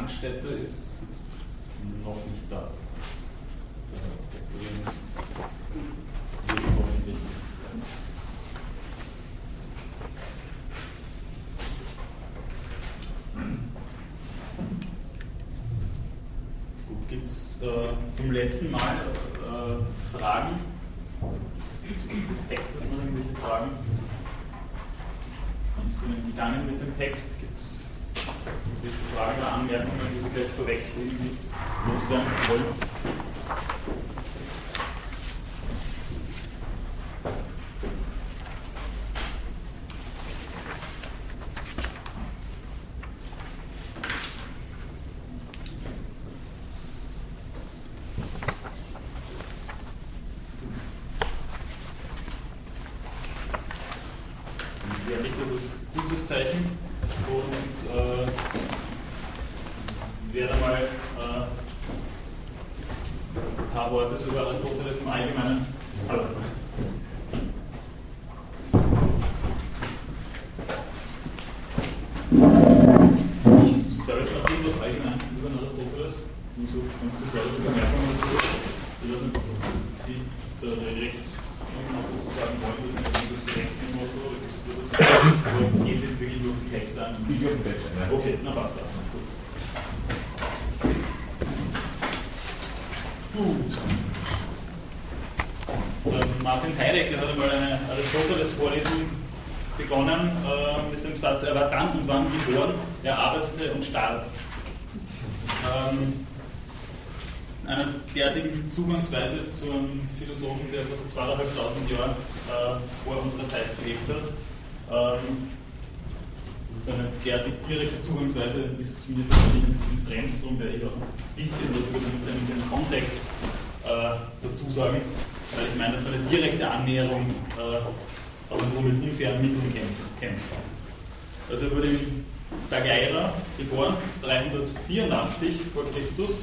Brandstätter ist noch nicht da. Gibt es äh, zum letzten Mal äh, Fragen? Text, dass man irgendwelche Fragen? Wie ist es gegangen mit dem Text? Gibt Fragen oder Anmerkungen, die Sie gleich vorweg loswerden wollen? Zugangsweise zu einem Philosophen, der fast zweieinhalbtausend Jahre äh, vor unserer Zeit gelebt hat. Ähm, das ist eine derartig direkte Zugangsweise, ist mir persönlich ein bisschen fremd, darum werde ich auch ein bisschen was über den, den Kontext äh, dazu sagen, weil ich meine, dass eine direkte Annäherung äh, aber so mit unfairen Mitteln kämpft. Also er wurde in Stagaira geboren, 384 vor Christus,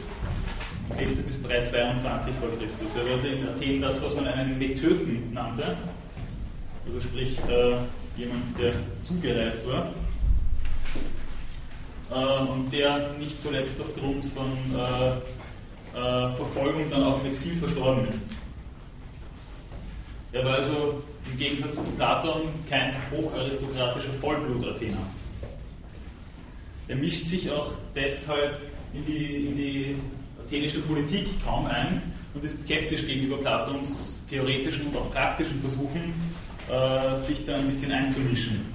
lebte bis 322 vor Christus. Er war also in Athen das, was man einen Metöten nannte, also sprich äh, jemand, der zugereist war. Äh, und der nicht zuletzt aufgrund von äh, äh, Verfolgung dann auch im Exil verstorben ist. Er war also im Gegensatz zu Platon kein hocharistokratischer Vollblut-Athener. Er mischt sich auch deshalb in die, in die athenische Politik kaum ein und ist skeptisch gegenüber Platons theoretischen und auch praktischen Versuchen, äh, sich da ein bisschen einzumischen.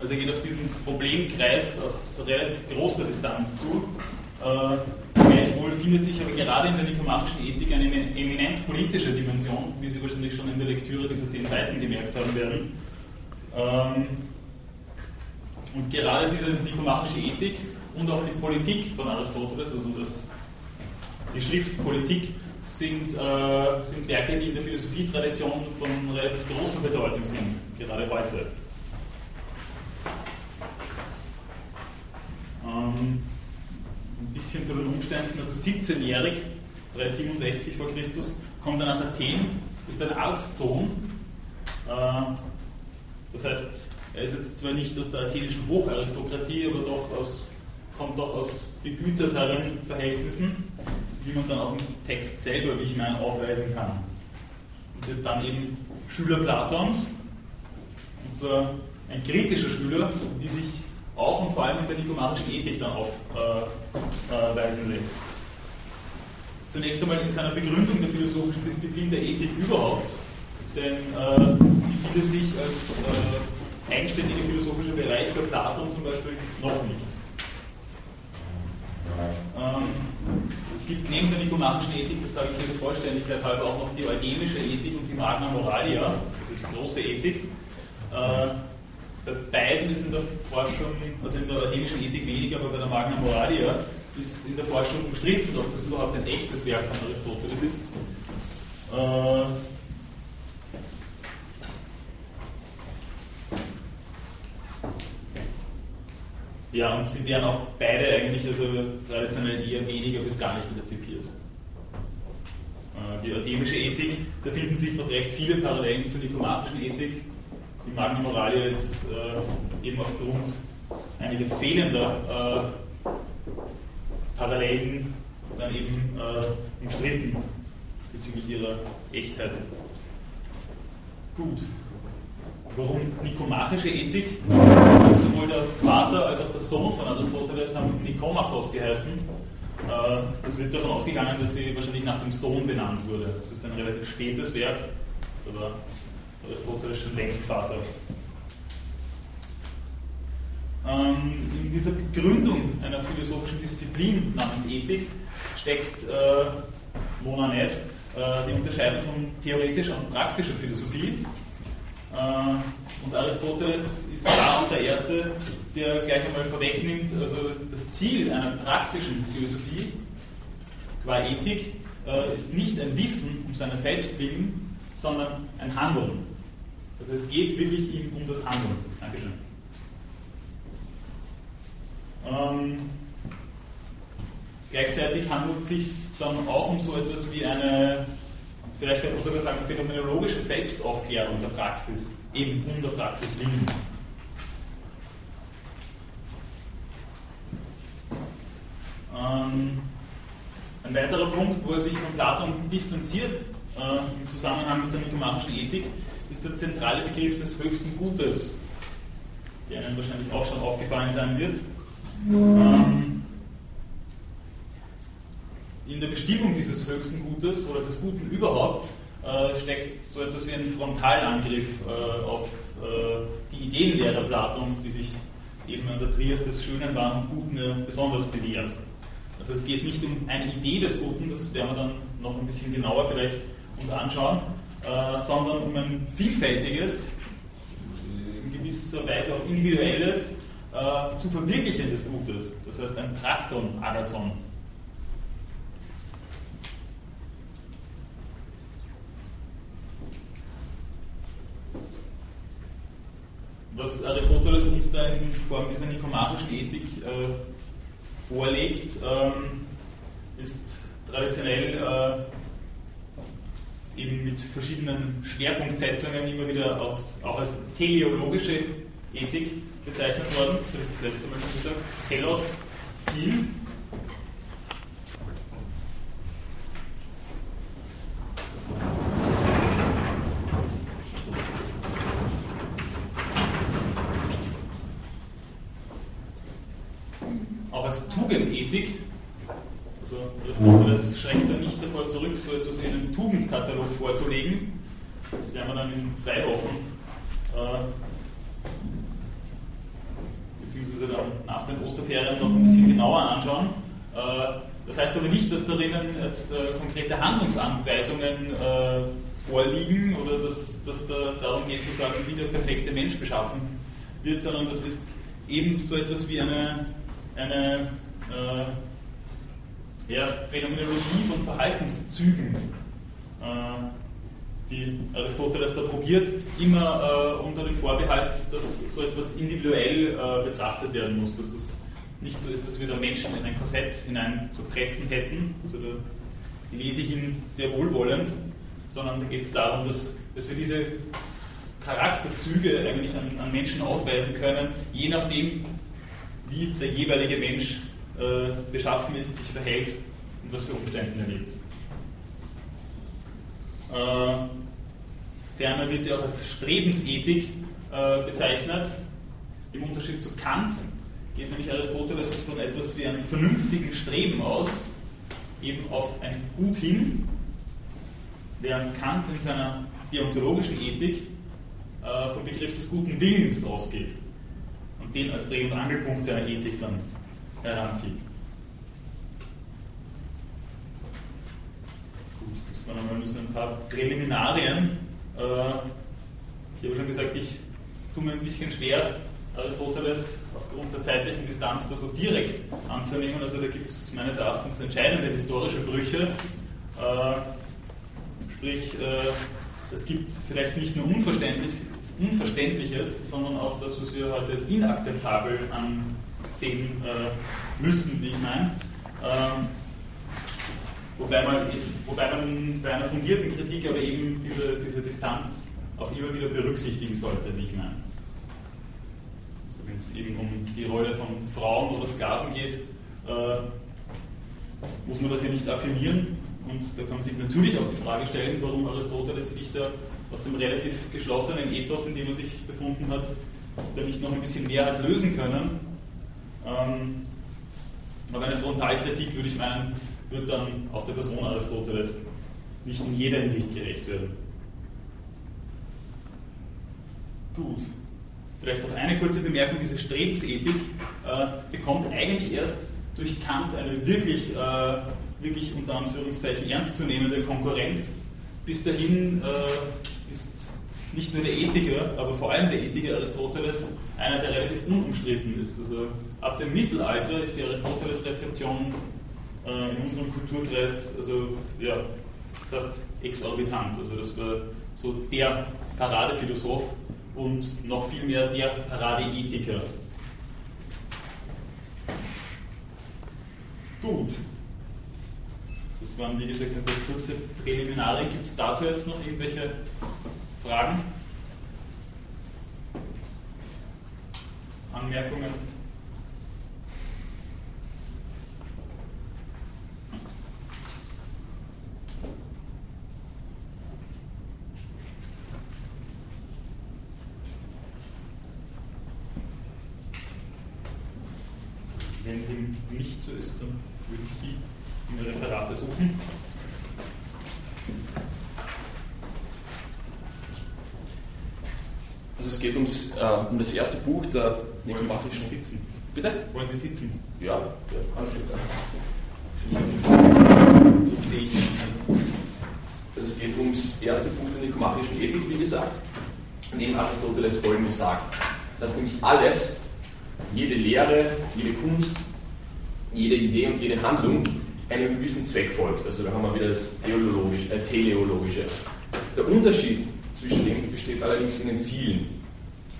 Also er geht auf diesen Problemkreis aus relativ großer Distanz zu. Äh, gleichwohl findet sich aber gerade in der nikomachischen Ethik eine eminent politische Dimension, wie Sie wahrscheinlich schon in der Lektüre dieser zehn Seiten gemerkt haben werden. Ähm, und gerade diese nikomachische Ethik und auch die Politik von Aristoteles, also das, die Schrift Politik, sind, äh, sind Werke, die in der Philosophietradition von relativ großer Bedeutung sind, gerade heute. Ähm, bisschen zu den Umständen, also 17-jährig, 367 vor Christus, kommt er nach Athen, ist ein Arztsohn. Äh, das heißt, er ist jetzt zwar nicht aus der athenischen Hocharistokratie, aber doch aus kommt doch aus begüterteren Verhältnissen, wie man dann auch im Text selber, wie ich meine, aufweisen kann. Und wird dann eben Schüler Platons, und zwar ein kritischer Schüler, wie sich auch und vor allem in der nikomachischen Ethik dann aufweisen äh, lässt. Zunächst einmal in seiner Begründung der philosophischen Disziplin der Ethik überhaupt, denn äh, die findet sich als äh, eigenständiger philosophischer Bereich bei Platon zum Beispiel noch nicht. Ähm, es gibt neben der nikomachischen Ethik, das sage ich der Vollständigkeit halber, auch noch die eugemische Ethik und die Magna Moralia, also die große Ethik. Äh, bei beiden ist in der Forschung, also in der eugemischen Ethik weniger, aber bei der Magna Moralia ist in der Forschung umstritten, ob das überhaupt ein echtes Werk von Aristoteles ist. Äh, Ja, und sie werden auch beide eigentlich also traditionell eher weniger bis gar nicht rezipiert. Äh, die eudemische Ethik, da finden sich noch recht viele Parallelen zur nikomachischen Ethik. Die Magna Moralia ist äh, eben aufgrund einiger fehlender Parallelen dann eben äh, umstritten bezüglich ihrer Echtheit. Gut. Warum nikomachische Ethik? Sowohl der Vater als auch der Sohn von Aristoteles haben Nikomachos geheißen. Äh, es wird davon ausgegangen, dass sie wahrscheinlich nach dem Sohn benannt wurde. Das ist ein relativ spätes Werk, da Aristoteles schon längst Vater. Ähm, in dieser Begründung einer philosophischen Disziplin namens Ethik steckt äh, Monanet äh, die Unterscheidung von theoretischer und praktischer Philosophie. Äh, und Aristoteles ist da auch der Erste, der gleich einmal vorwegnimmt, also das Ziel einer praktischen Philosophie qua Ethik äh, ist nicht ein Wissen um seiner selbst willen, sondern ein Handeln. Also es geht wirklich ihm um das Handeln. Dankeschön. Ähm, gleichzeitig handelt es sich dann auch um so etwas wie eine, vielleicht könnte man sogar sagen, phänomenologische Selbstaufklärung der Praxis, eben um der Praxis willen. Ähm, ein weiterer Punkt, wo er sich von Platon distanziert äh, im Zusammenhang mit der nikomachischen Ethik, ist der zentrale Begriff des höchsten Gutes, der Ihnen wahrscheinlich auch schon aufgefallen sein wird. Ähm, in der Bestimmung dieses höchsten Gutes oder des Guten überhaupt äh, steckt so etwas wie ein Frontalangriff äh, auf äh, die Ideenlehrer Platons, die sich eben an der Trias des Schönen, Wahren und Guten besonders bewährt. Also es geht nicht um eine Idee des Guten, das werden wir dann noch ein bisschen genauer vielleicht uns anschauen, äh, sondern um ein vielfältiges, in gewisser Weise auch individuelles, äh, zu verwirklichendes Gutes. Das heißt ein Prakton, Agathon. Was Aristoteles uns da in Form dieser nikomachischen Ethik äh, vorlegt, ähm, ist traditionell äh, eben mit verschiedenen Schwerpunktsetzungen immer wieder auch, auch als teleologische Ethik bezeichnet worden. Das habe ich das letzte Mal schon gesagt. Telos, Ziel. Auch als Tugendethik. Also Aristoteles schränkt da nicht zurück, so etwas wie einen Tugendkatalog vorzulegen. Das werden wir dann in zwei Wochen äh, beziehungsweise dann nach den Osterferien noch ein bisschen genauer anschauen. Äh, das heißt aber nicht, dass darin jetzt äh, konkrete Handlungsanweisungen äh, vorliegen oder dass, dass da darum geht zu sagen, wie der perfekte Mensch beschaffen wird, sondern das ist eben so etwas wie eine, eine äh, ja, Phänomenologie von Verhaltenszügen, äh, die Aristoteles da probiert, immer äh, unter dem Vorbehalt, dass so etwas individuell äh, betrachtet werden muss, dass das nicht so ist, dass wir da Menschen in ein Korsett hinein zu pressen hätten. Also da lese ich ihn sehr wohlwollend, sondern da geht es darum, dass, dass wir diese Charakterzüge eigentlich an, an, Menschen aufweisen können, je nachdem, wie der jeweilige Mensch äh, beschaffen ist, sich verhält und was für Umstände er lebt. Äh, ferner wird sie auch als Strebensethik äh, bezeichnet. Im Unterschied zu Kant geht nämlich Aristoteles von etwas wie einem vernünftigen Streben aus, eben auf ein Gut hin, während Kant in seiner deontologischen Ethik äh, vom Begriff des guten Willens ausgeht und den als Dreh- und Angelpunkt seiner Ethik dann heranzieht. man einmal nur so ein paar Präliminarien. Äh, ich habe schon gesagt, ich tue mir ein bisschen schwer, Aristoteles aufgrund der zeitlichen Distanz da so direkt anzunehmen. Also da gibt es meines Erachtens entscheidende historische Brüche. Äh, sprich, äh, es gibt vielleicht nicht nur Unverständlich, Unverständliches, sondern auch das, was wir heute als inakzeptabel ansehen müssen, wie ich meine. Ähm, Wobei man, wobei man bei einer fundierten Kritik aber eben diese, diese Distanz auch immer wieder berücksichtigen sollte, wie ich meine. Also wenn es eben um die Rolle von Frauen oder Sklaven geht, äh, muss man das ja nicht affirmieren. Und da kann man sich natürlich auch die Frage stellen, warum Aristoteles sich da aus dem relativ geschlossenen Ethos, in dem er sich befunden hat, da nicht noch ein bisschen mehr hat lösen können. Ähm, aber eine Frontalkritik, würde ich meinen, wird dann auch der Person Aristoteles nicht in jeder Hinsicht gerecht werden. Gut. Vielleicht noch eine kurze Bemerkung, diese Strebensethik äh, bekommt eigentlich erst durch Kant eine wirklich, äh, wirklich unter Anführungszeichen ernstzunehmende Konkurrenz. Bis dahin äh, ist nicht nur der Ethiker, aber vor allem der Ethiker Aristoteles einer, der relativ unumstritten ist. Also ab dem Mittelalter ist die Aristoteles-Rezeption äh, in unserem Kulturkreis also, ja, fast exorbitant. Also das war so der Paradephilosoph und noch viel mehr der Paradeethiker. Gut. Das waren, wie gesagt, paar kurze Präliminare. Gibt es dazu jetzt noch irgendwelche Fragen? Anmerkungen? Wenn dem nicht so ist, dann würde ich Sie in Referate suchen. Also es geht ums, äh, um das erste Buch der Nikomachischen. Wollen Sie sitzen? Bitte? Wollen Sie sitzen? Ja, ja ich. Also es geht ums erste Buch der Nikomachischen Ethik, wie gesagt, in dem Aristoteles folgendes sagt, dass nämlich alles, jede Lehre, jede Kunst, jede Idee und jede Handlung einem gewissen Zweck folgt. Also da haben wir wieder das Theologische, äh, Teleologische. Der Unterschied zwischen dem besteht allerdings in den Zielen.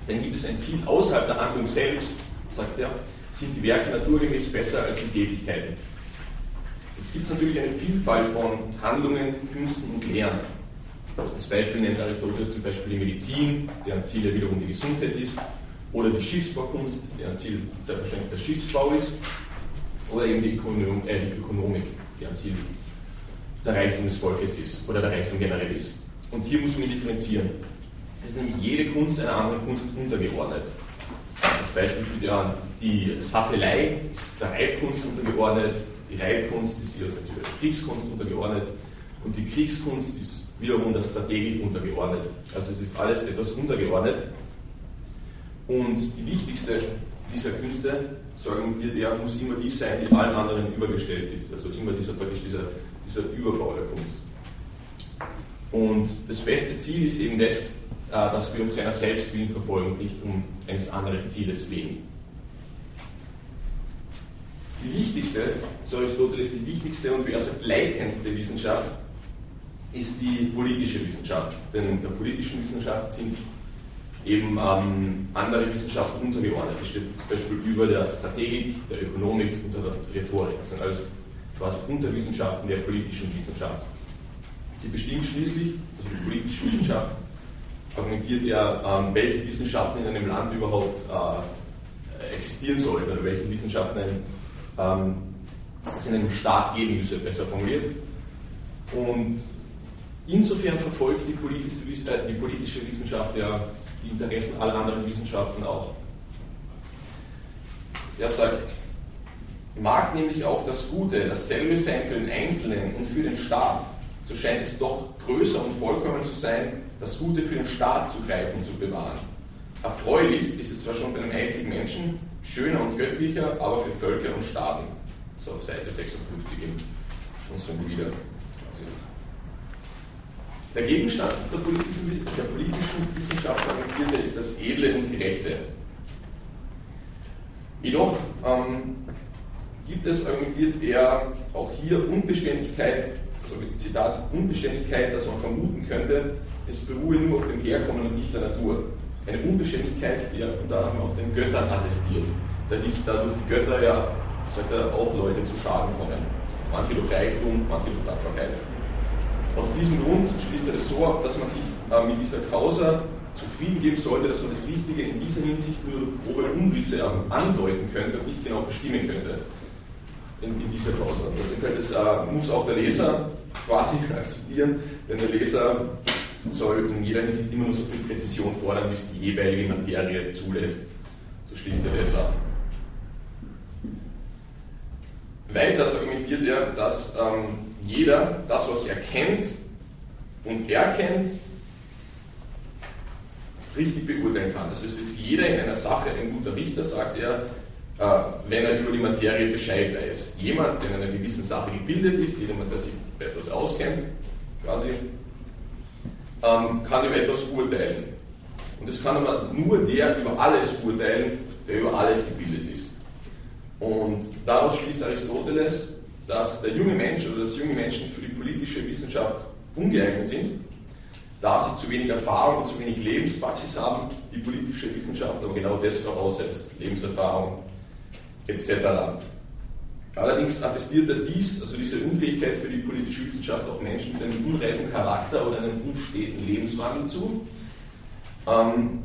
Denn gibt es ein Ziel außerhalb der Handlung selbst, sagt er, sind die Werke naturgemäß besser als die Tätigkeiten. Jetzt gibt es natürlich eine Vielfalt von Handlungen, Künsten und Lehren. Als Beispiel nennt Aristoteles zum Beispiel die Medizin, deren Ziel ja wiederum die Gesundheit ist, oder die Schiffsbaukunst, deren Ziel selbstverständlich der Schiffsbau ist, oder eben die, Ökonom, äh, die Ökonomik, deren Ziel der Reichtum des Volkes ist oder der Reichtum generell ist. Und hier muss man differenzieren. Es ist nämlich jede Kunst einer anderen Kunst untergeordnet. Als Beispiel für die, die Sattelei ist der Reitkunst untergeordnet, die Reitkunst ist wieder der Kriegskunst untergeordnet und die Kriegskunst ist wiederum der Strategik untergeordnet. Also es ist alles etwas untergeordnet. Und die wichtigste dieser Künste, so argumentiert er, muss immer die sein, die allen anderen übergestellt ist. Also immer dieser, praktisch dieser, dieser Überbau der Kunst. Und das beste Ziel ist eben das, äh, dass wir uns seiner selbst willen verfolgen, nicht um eines anderen Zieles wegen. Die wichtigste, so Aristoteles, die wichtigste und wie er sagt, leitendste Wissenschaft ist die politische Wissenschaft. Denn in der politischen Wissenschaft sind eben ähm, andere Wissenschaften untergeordnet. Das steht zum Beispiel über der Strategik, der Ökonomik und der Rhetorik. Das sind also quasi Unterwissenschaften der politischen Wissenschaft. Sie bestimmt schließlich, also die politische Wissenschaft, argumentiert er, ähm, welche Wissenschaften in einem Land überhaupt äh, existieren sollen oder welche Wissenschaften ein, ähm, es in einem Staat geben müsse, besser formuliert. Und insofern verfolgt die politische, äh, die politische Wissenschaft ja die Interessen aller anderen Wissenschaften auch. Er sagt, mag nämlich auch das Gute dasselbe sein für den Einzelnen und für den Staat, so scheint es doch größer und vollkommen zu sein, das Gute für den Staat zu greifen und zu bewahren. Erfreulich ist es zwar schon bei einem einzigen Menschen, schöner und göttlicher, aber für Völker und Staaten. So auf Seite 56 in unserem Bruder. Der Gegenstand der politischen, der politischen Wissenschaft argumentierte ist das Edle und Gerechte. Jedoch ähm, gibt es, argumentiert er, auch hier Unbeständigkeit, also Zitat, Unbeständigkeit, dass man vermuten könnte, es beruhe nur auf dem Herkommen und nicht der Natur. Eine Unbeständigkeit, die er unter anderem auch den Göttern attestiert. Dadurch, dadurch die Götter ja, er, auch Leute zu Schaden kommen. Manche durch Reichtum, manche durch Tapferkeit. Aus diesem Grund schließt er es so ab, dass man sich äh, mit dieser Causa zufrieden geben sollte, dass man das Richtige in dieser Hinsicht nur grobe Umrisse andeuten könnte und nicht genau bestimmen könnte. in, in dieser Pause. Und das äh, muss auch der Leser quasi akzeptieren, denn der Leser soll in jeder Hinsicht immer nur so viel Präzision fordern, wie es die jeweilige Materie zulässt. So schließt er das ab. Weiters argumentiert er, dass ähm, jeder das, was er kennt und erkennt, richtig beurteilen kann. Also es ist jeder in einer Sache ein guter Richter, sagt er, äh, wenn er über die Materie Bescheid weiß. Jemand, der in einer gewissen Sache gebildet ist, jemand, der sich etwas auskennt, quasi, ähm, kann über etwas urteilen. Und es kann aber nur der über alles urteilen, der über alles gebildet ist. Und daraus schließt Aristoteles, dass der junge Mensch oder dass junge Menschen für die politische Wissenschaft ungeeignet sind, da sie zu wenig Erfahrung und zu wenig Lebenspraxis haben, die politische Wissenschaft aber genau das voraussetzt, Lebenserfahrung etc. Allerdings attestiert er dies, also diese Unfähigkeit für die politische Wissenschaft, auch Menschen mit einem unreifen Charakter oder einem unsteten Lebenswandel zu. Ähm,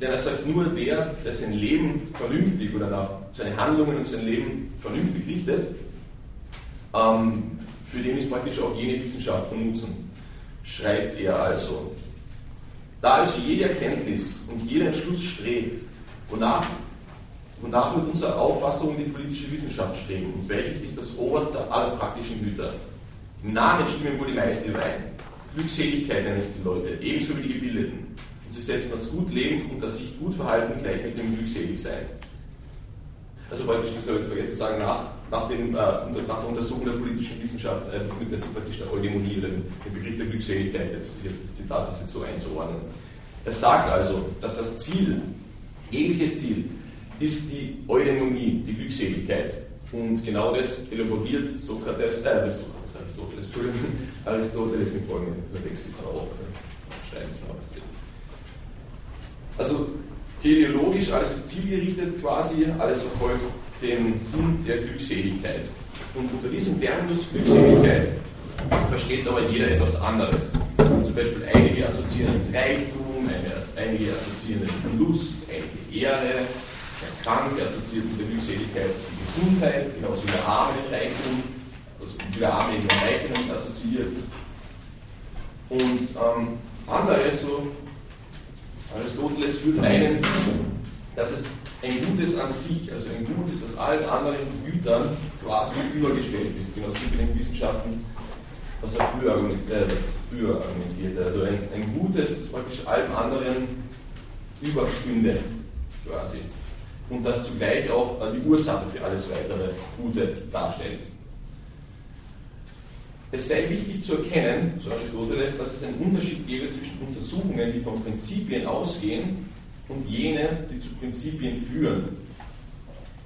denn er sagt, nur der, der sein Leben vernünftig oder seine Handlungen und sein Leben vernünftig richtet, ähm, für den ist praktisch auch jene Wissenschaft von Nutzen, schreibt er also. Da also jede Erkenntnis und jeder Entschluss strebt, wonach wonach mit unserer Auffassung die politische Wissenschaft streben und welches ist das oberste aller praktischen Güter. Im Namen stimmen wohl die meisten überein. Glückseligkeit nennen es die Leute, ebenso wie die Gebildeten. Und sie setzen das gut leben und das sich gut verhalten gleich mit dem glückselig sein. Also praktisch, das ich jetzt vergessen zu sagen, nach, nach, dem, äh, nach der Untersuchung der politischen Wissenschaft äh, der praktisch der Eudemonie, den, den Begriff der Glückseligkeit, das ist jetzt das Zitat, das jetzt so einzuordnen. Er sagt also, dass das Ziel, jegliches Ziel, ist die Eudaimonie, die Glückseligkeit. Und genau das elaboriert Sokrates, äh, Sokrates, Aristoteles, Entschuldigung, Aristoteles im folgenden Text auf. Also teleologisch alles zielgerichtet quasi, alles verfolgt den Sinn der Glückseligkeit. Und unter diesem Terminus Glückseligkeit versteht aber jeder etwas anderes. Zum Beispiel einige assoziieren Reichtum, einige assoziieren Lust, einige Ehre, der Kranke assoziiert mit der Glückseligkeit die Gesundheit, genauso wie der Arme den Reichtum, also wie der Arme den Reichtum assoziiert. Und ähm, andere, so Aristoteles, würde meinen, dass es ein Gutes an sich, also ein Gutes, das allen anderen Gütern quasi übergestellt ist, genauso wie in den Wissenschaften, was er früher, äh, früher argumentierte. Also ein, ein Gutes, das praktisch allem anderen überstünde, quasi und das zugleich auch die Ursache für alles weitere Gute darstellt. Es sei wichtig zu erkennen, so Aristoteles, dass es einen Unterschied gäbe zwischen Untersuchungen, die von Prinzipien ausgehen, und jene, die zu Prinzipien führen.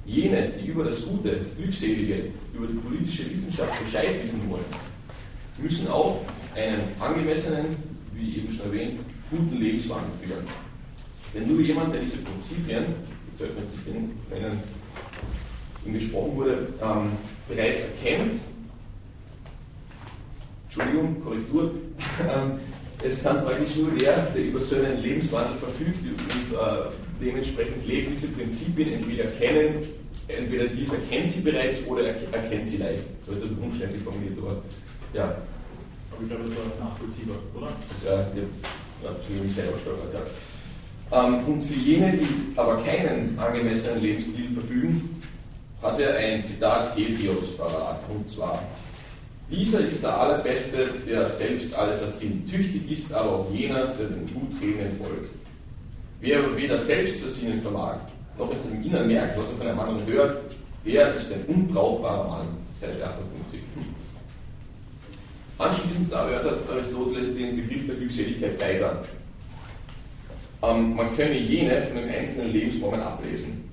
Jene, die über das Gute, Glückselige, über die politische Wissenschaft Bescheid wissen wollen, müssen auch einen angemessenen, wie eben schon erwähnt, guten Lebenswandel führen. Denn nur jemand, der diese Prinzipien zwei Prinzipien nennen, ihm gesprochen wurde, ähm, bereits erkennt, Entschuldigung, Korrektur, ähm, es kann praktisch nur der, der über so einen Lebenswandel verfügt und äh, dementsprechend lebt, diese Prinzipien entweder kennen, entweder dieser kennt sie bereits oder er, erkennt sie leicht. So ist es umständlich formuliert, aber ja. Aber ich glaube, das war nachvollziehbar, oder? Ja, ja, Entschuldigung, selber stolpert, ja. Ähm, und für jene, die aber keinen angemessenen Lebensstil verfügen, hat er ein Zitat Hesios parat. Und zwar: Dieser ist der Allerbeste, der selbst alles ersinnt. Tüchtig ist aber auch jener, der den Gutredenden folgt. Wer aber weder selbst zu ersinnen vermag, noch in seinem Innern merkt, was er von einem anderen hört, der ist ein unbrauchbarer Mann. Seite 58. Anschließend erörtert Aristoteles den Begriff der Glückseligkeit weiter ähm, man könne jene von den einzelnen Lebensformen ablesen.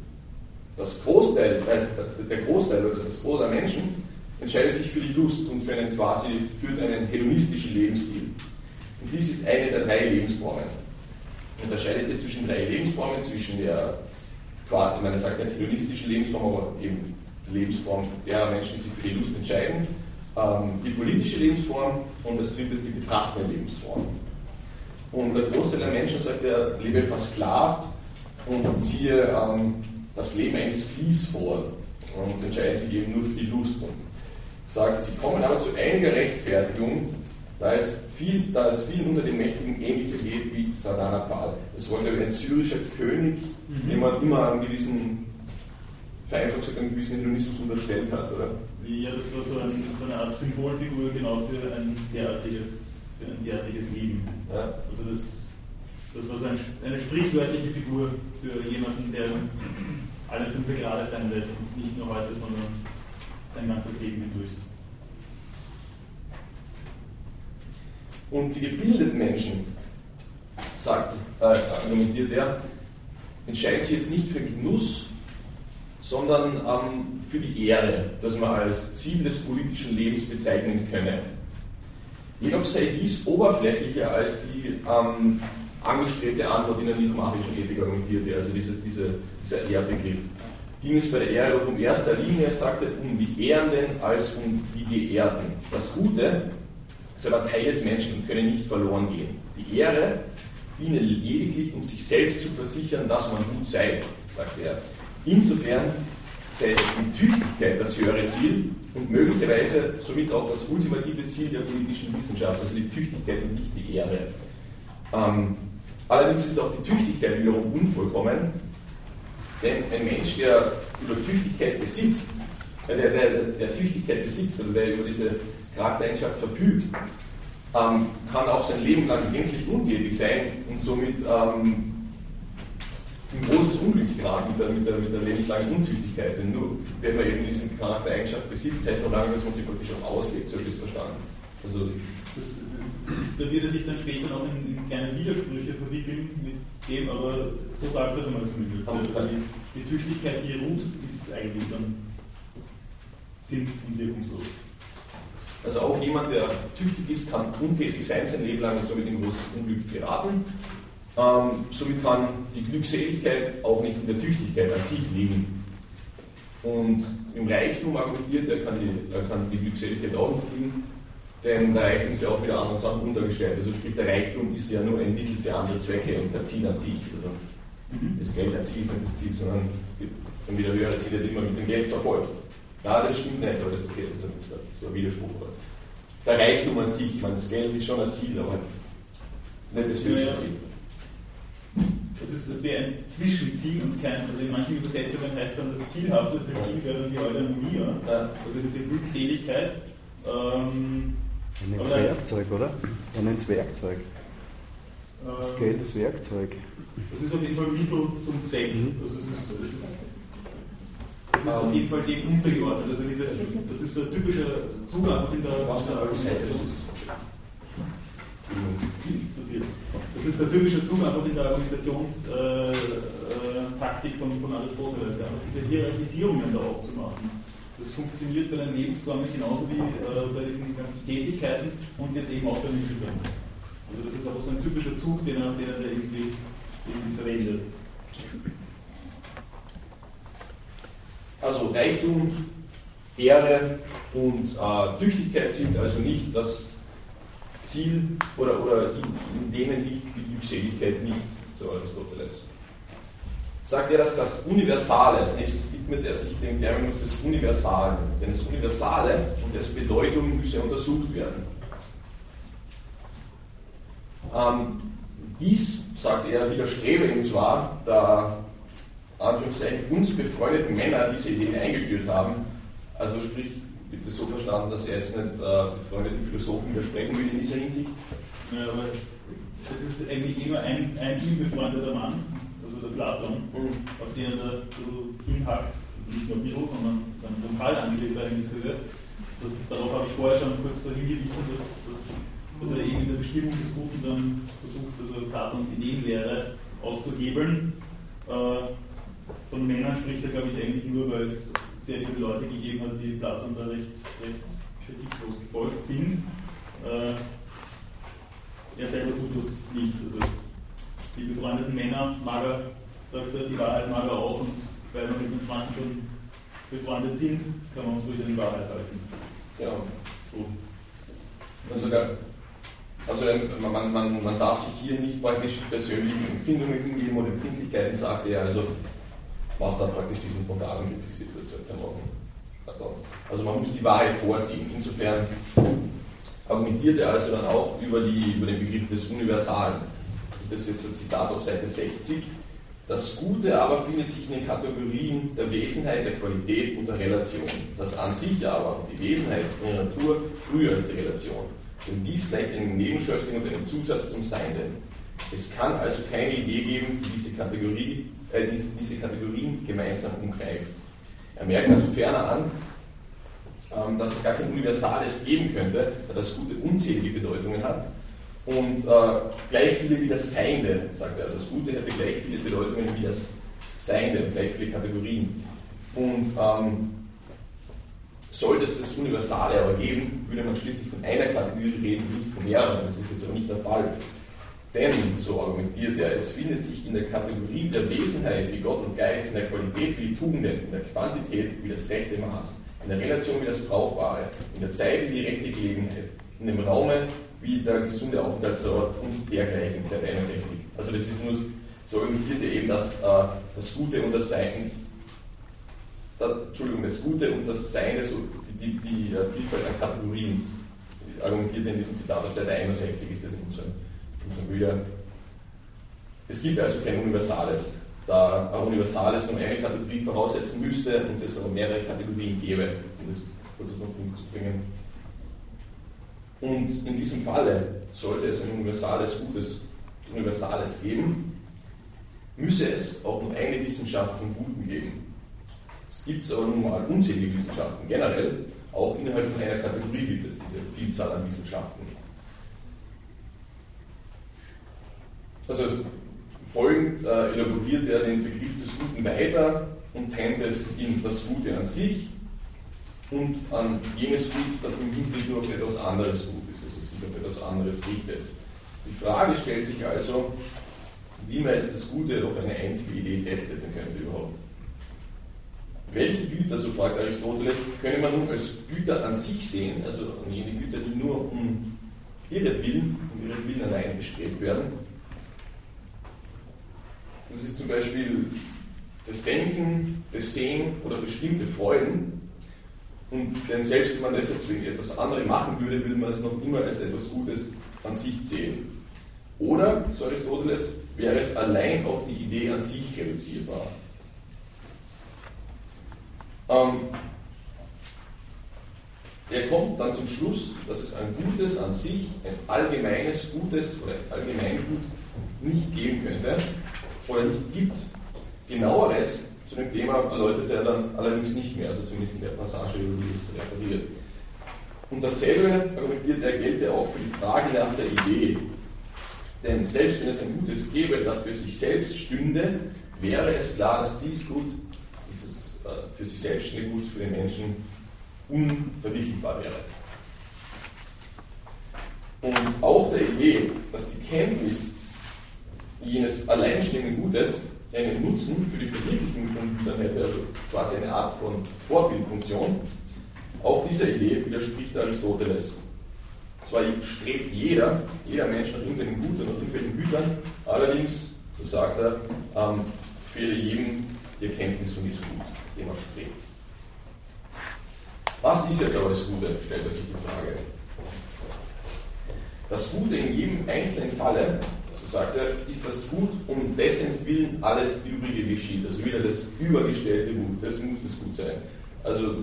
Das Großteil, äh, der Großteil oder das Gros der Menschen entscheidet sich für die Lust und für einen quasi führt einen hedonistischen Lebensstil. Und dies ist eine der drei Lebensformen. Unterscheidet hier zwischen drei Lebensformen, zwischen der, meine, sagt nicht hedonistischen Lebensform, aber eben die Lebensform der Menschen, die sich für die Lust entscheiden, ähm, die politische Lebensform und das dritte ist die betrachtende Lebensform. Und der Großteil der Menschen sagt, er lebe versklavt und ziehe ähm, das Leben eines Viehs vor. und entscheiden sich eben nur für die Lust. Und sagt, sie kommen aber zu einiger Rechtfertigung, da es, viel, da es vielen unter den Mächtigen ähnlicher geht wie Sardanapal. Das war ein syrischer König, mhm. dem man immer einen gewissen, vereinfacht gesagt, einen gewissen Hellenismus unterstellt hat, oder? Ja, das war so, ein, so eine Art Symbolfigur genau für ein derartiges, für ein derartiges Leben. Ja. Also das, das war so ein, eine sprichwörtliche Figur für jemanden, der alle fünf Grade sein lässt, nicht nur heute, sondern sein ganzes Leben hindurch. Und die gebildeten Menschen, sagt, äh, argumentiert er, entscheiden sich jetzt nicht für Genuss, sondern ähm, für die Ehre, das man als Ziel des politischen Lebens bezeichnen könne. Jedoch sei dies oberflächlicher als die ähm, angestrebte Antwort in der nikomachischen Ethik argumentierte, also dieses, diese, dieser Ehrbegriff. Ging es bei der Ehre um erster Linie, sagte, um die Ehrenden als um die Geehrten. Das Gute ist aber Teil des Menschen und könne nicht verloren gehen. Die Ehre diene lediglich, um sich selbst zu versichern, dass man gut sei, sagt er. Insofern sei die Tüchtigkeit das höhere Ziel und möglicherweise somit auch das ultimative Ziel der politischen Wissenschaft, also die Tüchtigkeit und nicht die Ehre. Ähm, allerdings ist auch die Tüchtigkeit wiederum unvollkommen, denn ein Mensch, der über Tüchtigkeit besitzt, der, der, der Tüchtigkeit besitzt, also der über diese Charaktereigenschaft verfügt, ähm, kann auch sein Leben lang gänzlich untätig sein und somit ähm, ein großes Unglück geraten mit der, mit, der, mit der lebenslangen Untüchtigkeit. Denn nur wenn man eben diese Charaktereigenschaft besitzt, heißt es auch lange, dass man sie praktisch auch auslebt, so habe ich es verstanden. Also, das, da wird er sich dann später noch in, in kleine Widersprüche verwickeln mit dem, aber so sagt er es einmal zumindest. Also die, die Tüchtigkeit, die ruht, ist eigentlich dann sinn- und wirkungslos. Also auch jemand, der tüchtig ist, kann untätig sein sein Leben lang und somit in großes Unglück geraten. Ähm, somit kann die Glückseligkeit auch nicht in der Tüchtigkeit an sich liegen. Und im Reichtum argumentiert, er kann die, er kann die Glückseligkeit auch nicht liegen, denn der Reichtum ist ja auch wieder anderen Sachen untergestellt. Also sprich, der Reichtum ist ja nur ein Mittel für andere Zwecke und kein Ziel an sich. Also das Geld an sich ist nicht das Ziel, sondern es gibt dann wieder höhere Ziele, die man mit dem Geld verfolgt. Ja, das stimmt nicht, aber das ist okay, das ist ein Widerspruch. Der Reichtum an sich, ich meine, das Geld ist schon ein Ziel, aber nicht das höchste Ziel. Das, ist, das wäre ein Zwischenziel und kein, also in manchen Übersetzungen heißt es dann, das zielhafteste Ziel wäre dann die Eudaimonie, also diese Glückseligkeit. Ähm, er nennt es Werkzeug, oder? Er nennt es Werkzeug. Das ähm, Geld ist Werkzeug. Das ist auf jeden Fall Mittel zum Zweck. Mhm. Also es ist, es ist, das ist auf jeden Fall dem untergeordnet. Also diese, das ist ein typischer Zugang in der, der das ist der typische Zug einfach in der Argumentationstaktik von, von Aristoteles, einfach diese Hierarchisierungen da aufzumachen. Das funktioniert bei den Lebensformen genauso wie äh, bei diesen ganzen Tätigkeiten und jetzt eben auch bei den Gütern. Also das ist einfach so ein typischer Zug, den er, den er da irgendwie, irgendwie verwendet. Also Reichtum, Ehre und äh, Tüchtigkeit sind also nicht das Ziel oder, oder in, in denen liegt die Glückseligkeit nicht, so Aristoteles. Sagt er, dass das Universale, als nächstes widmet er sich dem Terminus des Universalen, denn das Universale und dessen Bedeutung müsse untersucht werden. Ähm, dies, sagt er, widerstrebe ihm zwar, da Anführungszeichen uns befreundete Männer diese Ideen eingeführt haben, also sprich das so verstanden, dass er jetzt nicht äh, befreundeten Philosophen widersprechen will in dieser Hinsicht? Ja, aber das ist eigentlich immer ein, ein ihm Mann, Platon, auf den er so hinhackt, nicht nur ein bisschen, sondern dann total angegriffen eigentlich sogar. Das, darauf habe ich vorher schon kurz so hingewiesen, dass, dass, dass er eben in der Bestimmung des Guten dann versucht, also Platons Ideenlehre auszuhebeln. Äh, von Männern spricht er, glaube ich, eigentlich nur, weil es sehr viele Leute gegeben hat, die Platon da recht, recht kritiklos gefolgt sind. Äh, er selber tut das nicht. Also die befreundeten Männer mag er, sagt er, die Wahrheit mag er auch und weil wir mit den Freunden schon befreundet sind, kann man uns ruhig an die Wahrheit halten. Ja. So. Also, also man, man, man darf sich hier nicht praktisch persönlichen Empfindungen hingeben oder Empfindlichkeiten, sagt er. Also macht dann praktisch diesen frontalen Defizit Also man muss die Wahrheit vorziehen. Insofern argumentiert er also dann auch über, die, über den Begriff des Universalen. Das ist jetzt ein Zitat auf Seite 60. Das Gute aber findet sich in den Kategorien der Wesenheit, der Qualität und der Relation. Das an sich aber, die Wesenheit ist in der Natur früher als die Relation. Denn dies gleicht einem Nebenschössling und einem Zusatz zum Seienden. Es kann also keine Idee geben, die diese, Kategorie, äh, diese, diese Kategorien gemeinsam umgreift. Er merkt also ferner an, ähm, dass es gar kein Universales geben könnte, da das Gute unzählige Bedeutungen hat und äh, gleich viele wie das Seiende, sagt er. Also das Gute hätte gleich viele Bedeutungen wie das Seiende, gleich viele Kategorien. Und ähm, sollte es das Universale aber geben, würde man schließlich von einer Kategorie reden, nicht von mehreren. Das ist jetzt aber nicht der Fall. Denn, so argumentiert er, es findet sich in der Kategorie der Wesenheit wie Gott und Geist, in der Qualität wie die Tugenden, in der Quantität wie das rechte Maß, in der Relation wie das Brauchbare, in der Zeit wie die rechte Gelegenheit, in dem Raume wie der gesunde Aufenthaltsort und dergleichen, seit 61. Also das ist nur, so argumentiert er eben, dass äh, das Gute und das Sein, da, Entschuldigung, das Gute und das Sein, also die, die, die äh, Vielfalt an Kategorien, argumentiert er in diesem Zitat auf Seite 61 ist das in unserem unserem Bilder. Es gibt also kein Universales, da ein Universales nur eine Kategorie voraussetzen müsste und es aber mehrere Kategorien gäbe, um das kurz auf den Punkt zu bringen. Und in diesem Falle sollte es ein universales Gutes, Universales geben, müsse es auch nur eine Wissenschaft vom Guten geben. Es gibt aber nun mal unzählige Wissenschaften generell, auch innerhalb von einer Kategorie gibt es diese Vielzahl an Wissenschaften. Also folgend äh, elaboriert er den Begriff des Guten weiter und trennt es in das Gute an sich und an jenes Gut, das im Hinblick nur auf etwas anderes gut ist, also sich auf etwas anderes richtet. Die Frage stellt sich also, wie man jetzt das Gute auf eine einzige Idee festsetzen könnte überhaupt. Welche Güter, so fragt Aristoteles, könne man nun als Güter an sich sehen, also an jene Güter, die nur um ihretwillen, um ihretwillen allein bestrebt werden, das ist zum Beispiel das Denken, das Sehen oder bestimmte Freuden. Und denn selbst wenn man das jetzt wegen etwas anderem machen würde, würde man es noch immer als etwas Gutes an sich zählen. Oder, so Aristoteles, wäre es allein auf die Idee an sich reduzierbar. Ähm, er kommt dann zum Schluss, dass es ein Gutes an sich, ein allgemeines Gutes oder ein Allgemeingut nicht geben könnte, oder nicht gibt. Genaueres zu dem Thema erläutert er dann allerdings nicht mehr, also zumindest in der Passage, über die es referiert. Und dasselbe argumentiert er, gelte auch für die Frage nach der Idee. Denn selbst wenn es ein Gutes gäbe, das für sich selbst stünde, wäre es klar, dass dies Gut, dieses äh, für sich selbst stehende Gut für den Menschen unverwickelbar wäre. Und auch der Idee, dass die Kenntnis jenes alleinstehenden Gutes einen Nutzen für die Verwirklichung von Gütern hätte, also quasi eine Art von Vorbildfunktion. Auch dieser Idee widerspricht Aristoteles. Zwar strebt jeder, jeder Mensch nach irgendeinem Gut und nach irgendwelchen Gütern, allerdings, so sagt er, ähm, fehle jedem die Erkenntnis von diesem Gut, dem er strebt. Was ist jetzt aber das Gute, stellt er sich die Frage. Das Gute in jedem einzelnen Falle sagt er, ist das Gut, um dessen Willen alles Übrige geschieht. Also wieder das übergestellte Gut, das muss das Gut sein. Also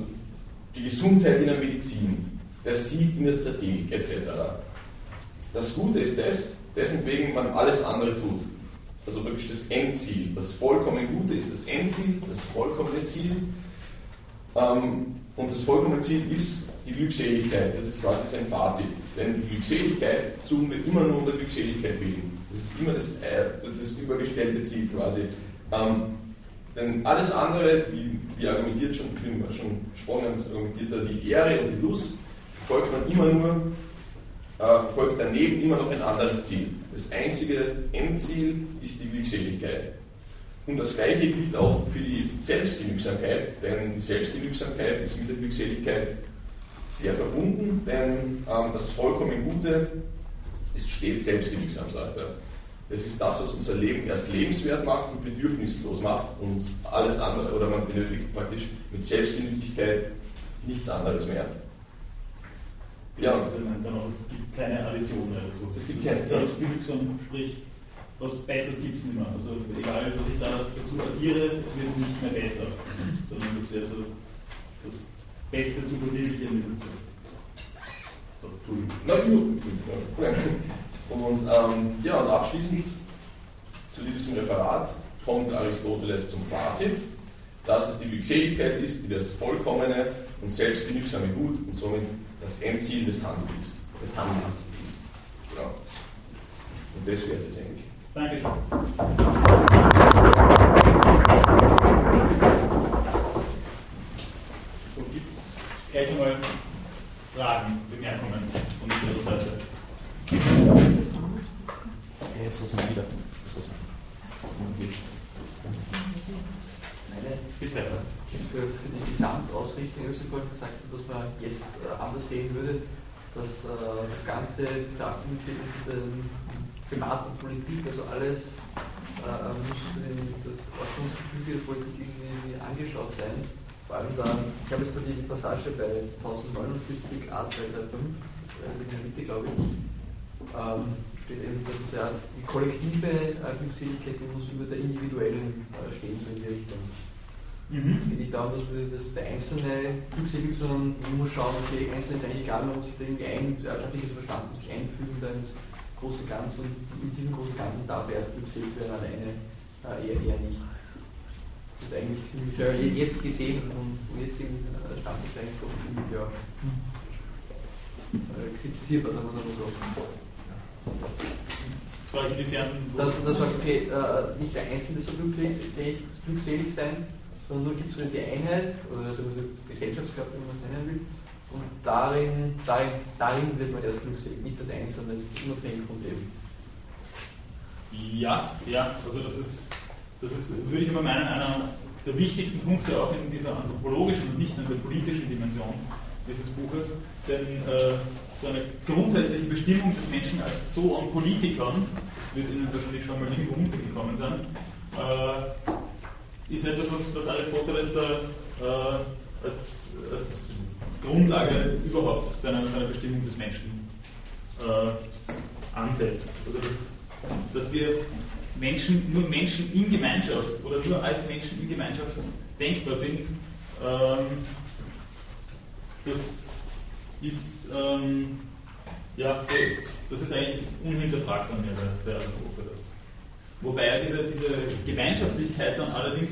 die Gesundheit in der Medizin, der Sieg in der Strategie etc. Das Gute ist das, dessen wegen man alles andere tut. Also wirklich das Endziel. Das vollkommen Gute ist das Endziel, das vollkommene Ziel. Ähm, und das vollkommene Ziel ist die Glückseligkeit. Das ist quasi sein Fazit. Denn die Glückseligkeit suchen wir immer nur der Glückseligkeit willen. Das ist immer das, äh, das übergestellte Ziel quasi. Ähm, denn alles andere, wie, wie argumentiert schon, wie schon gesprochen argumentiert da die Ehre und die Lust, folgt man immer nur, äh, folgt daneben immer noch ein anderes Ziel. Das einzige Endziel ist die Glückseligkeit. Und das Gleiche gilt auch für die Selbstgenügsamkeit, denn die Selbstgenügsamkeit ist mit der Glückseligkeit sehr verbunden, denn ähm, das vollkommen Gute ist stets selbstgenügsam, sagt er. Das ist das, was unser Leben erst lebenswert macht und bedürfnislos macht und alles andere, oder man benötigt praktisch mit Selbstgenügigkeit nichts anderes mehr. Ja, also dann auch, es gibt keine Addition dazu. Es gibt keine Selbstgenügsam, sprich, was Besseres gibt es nicht mehr. Also egal, was ich da dazu addiere, es wird nicht mehr besser, sondern das wäre so das Beste zu verwirklichen. Entschuldigung. Und ähm, ja, und abschließend zu diesem Referat kommt Aristoteles zum Fazit, dass es die Glückseligkeit ist, die das vollkommene und selbstgenügsame Gut und somit das Endziel des Handelns, des Handelns ist. Genau. Und das wäre es jetzt eigentlich. Danke. So gibt es gleich mal Fragen, Bemerkungen von Ihrer Seite. Jetzt ist es wieder. Bitte. Für, für die Gesamtausrichtung, was Sie vorhin gesagt haben, dass man jetzt äh, anders sehen würde, dass äh, das Ganze, mit den privaten Politik, also alles äh, muss das Ordnungsgefüge der Politik irgendwie angeschaut sein. Vor allem da, ich habe jetzt da die Passage bei 1049 A235, in der Mitte glaube ich, ähm, steht eben, dass es ja die kollektive äh, Glückseligkeit muss über der individuellen äh, stehen, so in die Richtung. Mhm. Es geht nicht darum, dass, dass der Einzelne glückselig ist, sondern man muss schauen, okay, Einzelne ist eigentlich egal, man muss sich da irgendwie ein, örtliches Verstand muss sich einfügen da ins große Ganze und in diesem großen Ganzen darf er erst glückselig werden, alleine äh, eher, eher nicht das eigentlich ziemlich ja, jetzt gesehen und vom jetzigen äh, Stand ist eigentlich doch ziemlich ja, äh, kritisierbar, sagen wir mal so. Zwar inwiefern. Dass das sagt, okay, äh, nicht der Einzelne so glücklich, glückselig sein, sondern nur gibt es die Einheit, oder also die Gesellschaftskörper, wie man es nennen will, und darin, darin, darin wird man erst glückselig, nicht das Einzelne, das ist unabhängig vom Leben. Ja, ja, also das ist das ist, würde ich mal meinen, einer der wichtigsten Punkte auch in dieser anthropologischen und nicht nur in der politischen Dimension dieses Buches. Denn äh, so eine grundsätzliche Bestimmung des Menschen als Zoon Politikern, wird Ihnen wahrscheinlich schon mal irgendwo untergekommen sein, äh, ist etwas, was, was Aristoteles da äh, als, als, Grundlage überhaupt seiner, seiner Bestimmung des Menschen äh, ansetzt. Also dass, dass wir Menschen, nur Menschen in Gemeinschaft oder nur als Menschen in Gemeinschaft denkbar sind, ähm, das ist, ähm, ja, das ist eigentlich unhinterfragt an mir, der, der Aristoteles. Wobei er diese, diese Gemeinschaftlichkeit dann allerdings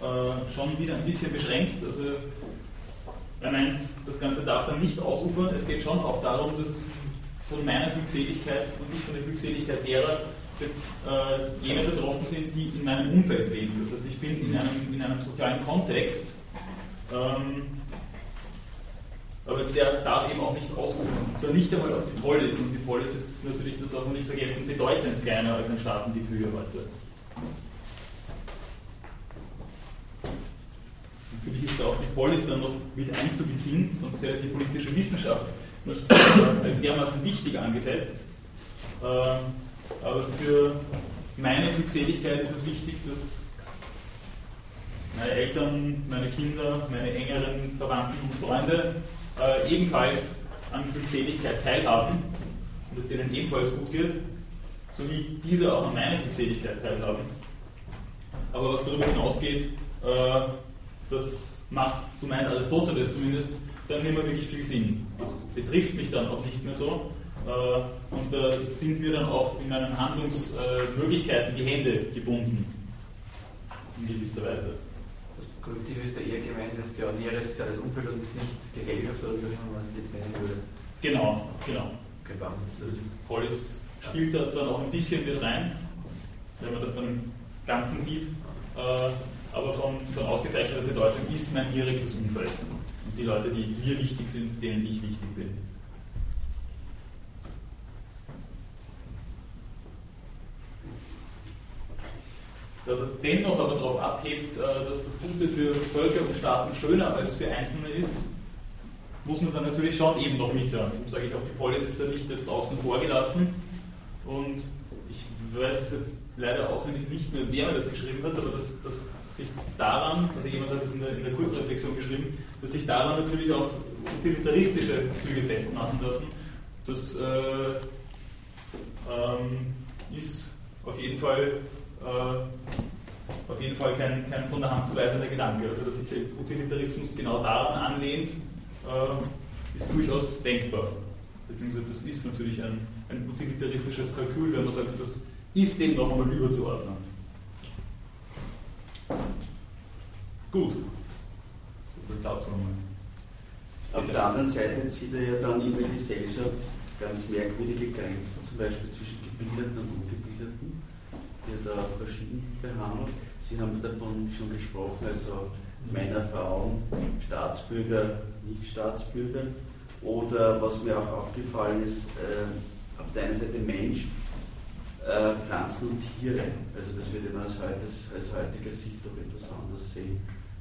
äh, schon wieder ein bisschen beschränkt. Also er meint, das Ganze darf dann nicht ausufern. Es geht schon auch darum, dass von meiner Glückseligkeit und nicht von der Glückseligkeit derer äh, jene betroffen sind, die in meinem Umfeld leben. Das heißt, ich bin in einem, in einem sozialen Kontext, ähm, aber der darf eben auch nicht ausrufen. Zwar nicht einmal auf die Polis, und die Polis ist natürlich, das darf man nicht vergessen, bedeutend kleiner als ein Staatengefüge heute. Natürlich ist da auch die Polis dann noch mit einzubeziehen, sonst wäre die politische Wissenschaft nicht als dermaßen wichtig angesetzt. Ähm, aber für meine Glückseligkeit ist es wichtig, dass meine Eltern, meine Kinder, meine engeren Verwandten und Freunde äh, ebenfalls an Glückseligkeit teilhaben und es denen ebenfalls gut geht, sowie diese auch an meiner Glückseligkeit teilhaben. Aber was darüber hinausgeht, äh, das macht, so meint Aristoteles zumindest, dann nicht mehr wirklich viel Sinn. Das betrifft mich dann auch nicht mehr so, und da sind mir dann auch in meinen Handlungsmöglichkeiten die Hände gebunden. In gewisser Weise. Das Kollektiv ist da eher gemeint, dass der nähere soziales Umfeld und ist nicht Gesellschaft oder wie man es jetzt nennen würde. Genau, genau. genau. Das Polis spielt da zwar noch ein bisschen mit rein, wenn man das dann im Ganzen sieht, äh, aber von, von ausgezeichneter Bedeutung ist mein direktes Umfeld. Und die Leute, die mir wichtig sind, denen ich wichtig bin. Dass er dennoch aber darauf abhebt, äh, dass das Gute für Völker und Staaten schöner als für Einzelne ist, muss man dann natürlich schon eben noch mithören. Darum sage ich auch, die Polis ist da nicht jetzt außen vor gelassen. Und ich weiß jetzt leider auswendig nicht mehr, wer mir das geschrieben hat, aber dass, dass sich daran, also jemand hat das in der, in der Kurzreflexion geschrieben, dass sich daran natürlich auch utilitaristische Züge festmachen lassen. Das äh, ähm, ist auf jeden Fall, äh, auf jeden Fall kein, kein von der Hand zu weisender Gedanke. Also, dass sich der Utilitarismus genau daran anlehnt, äh, ist durchaus denkbar. Beziehungsweise das ist natürlich ein, ein utilitaristisches Kalkül, wenn man sagt, das ist dem noch einmal überzuordnen. Gut. Dazu nochmal. Auf der anderen Seite zieht er ja dann in der Gesellschaft ganz merkwürdige Grenzen, zum Beispiel zwischen Gebildeten und Ungebildeten, er da verschieden behandelt. Sie haben davon schon gesprochen, also Männer, Frauen, Staatsbürger, Nicht-Staatsbürger. Oder was mir auch aufgefallen ist, äh, auf der einen Seite Mensch, äh, Pflanzen und Tiere. Also das würde man aus, heutiges, aus heutiger Sicht doch etwas anders sehen.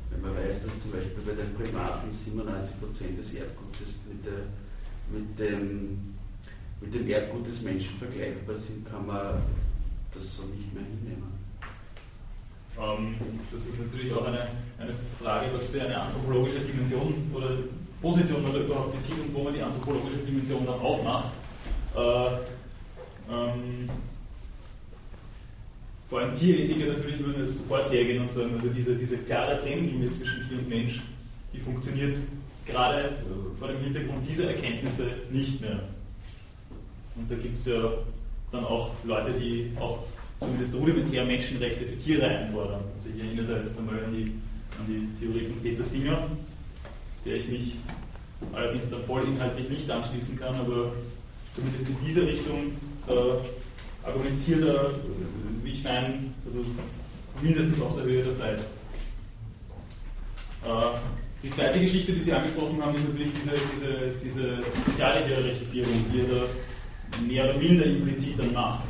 Wenn man weiß, dass zum Beispiel bei den Primaten 97% des Erbgutes mit, der, mit, dem, mit dem Erbgut des Menschen vergleichbar sind, kann man das so nicht mehr hinnehmen. Ähm, das ist natürlich auch eine, eine Frage, was für eine anthropologische Dimension oder Position man da überhaupt bezieht und wo man die anthropologische Dimension dann aufmacht. Äh, ähm, vor allem Tierethiker natürlich würden jetzt sofort hergehen und sagen, also diese, diese klare Trennlinie zwischen Tier und Mensch, die funktioniert gerade vor dem Hintergrund dieser Erkenntnisse nicht mehr. Und da gibt es ja dann auch Leute, die auch zumindest rudimentär Menschenrechte für Tiere einfordern. Also ich erinnere da jetzt einmal an die, an die Theorie von Peter Singer, der ich mich allerdings dann voll inhaltlich nicht anschließen kann, aber zumindest in dieser Richtung äh, argumentiert er, wie ich meine, also mindestens auf der Höhe der Zeit. Äh, die zweite Geschichte, die Sie angesprochen haben, ist natürlich diese, diese, diese soziale Hierarchisierung, die er da mehr oder minder implizit dann macht.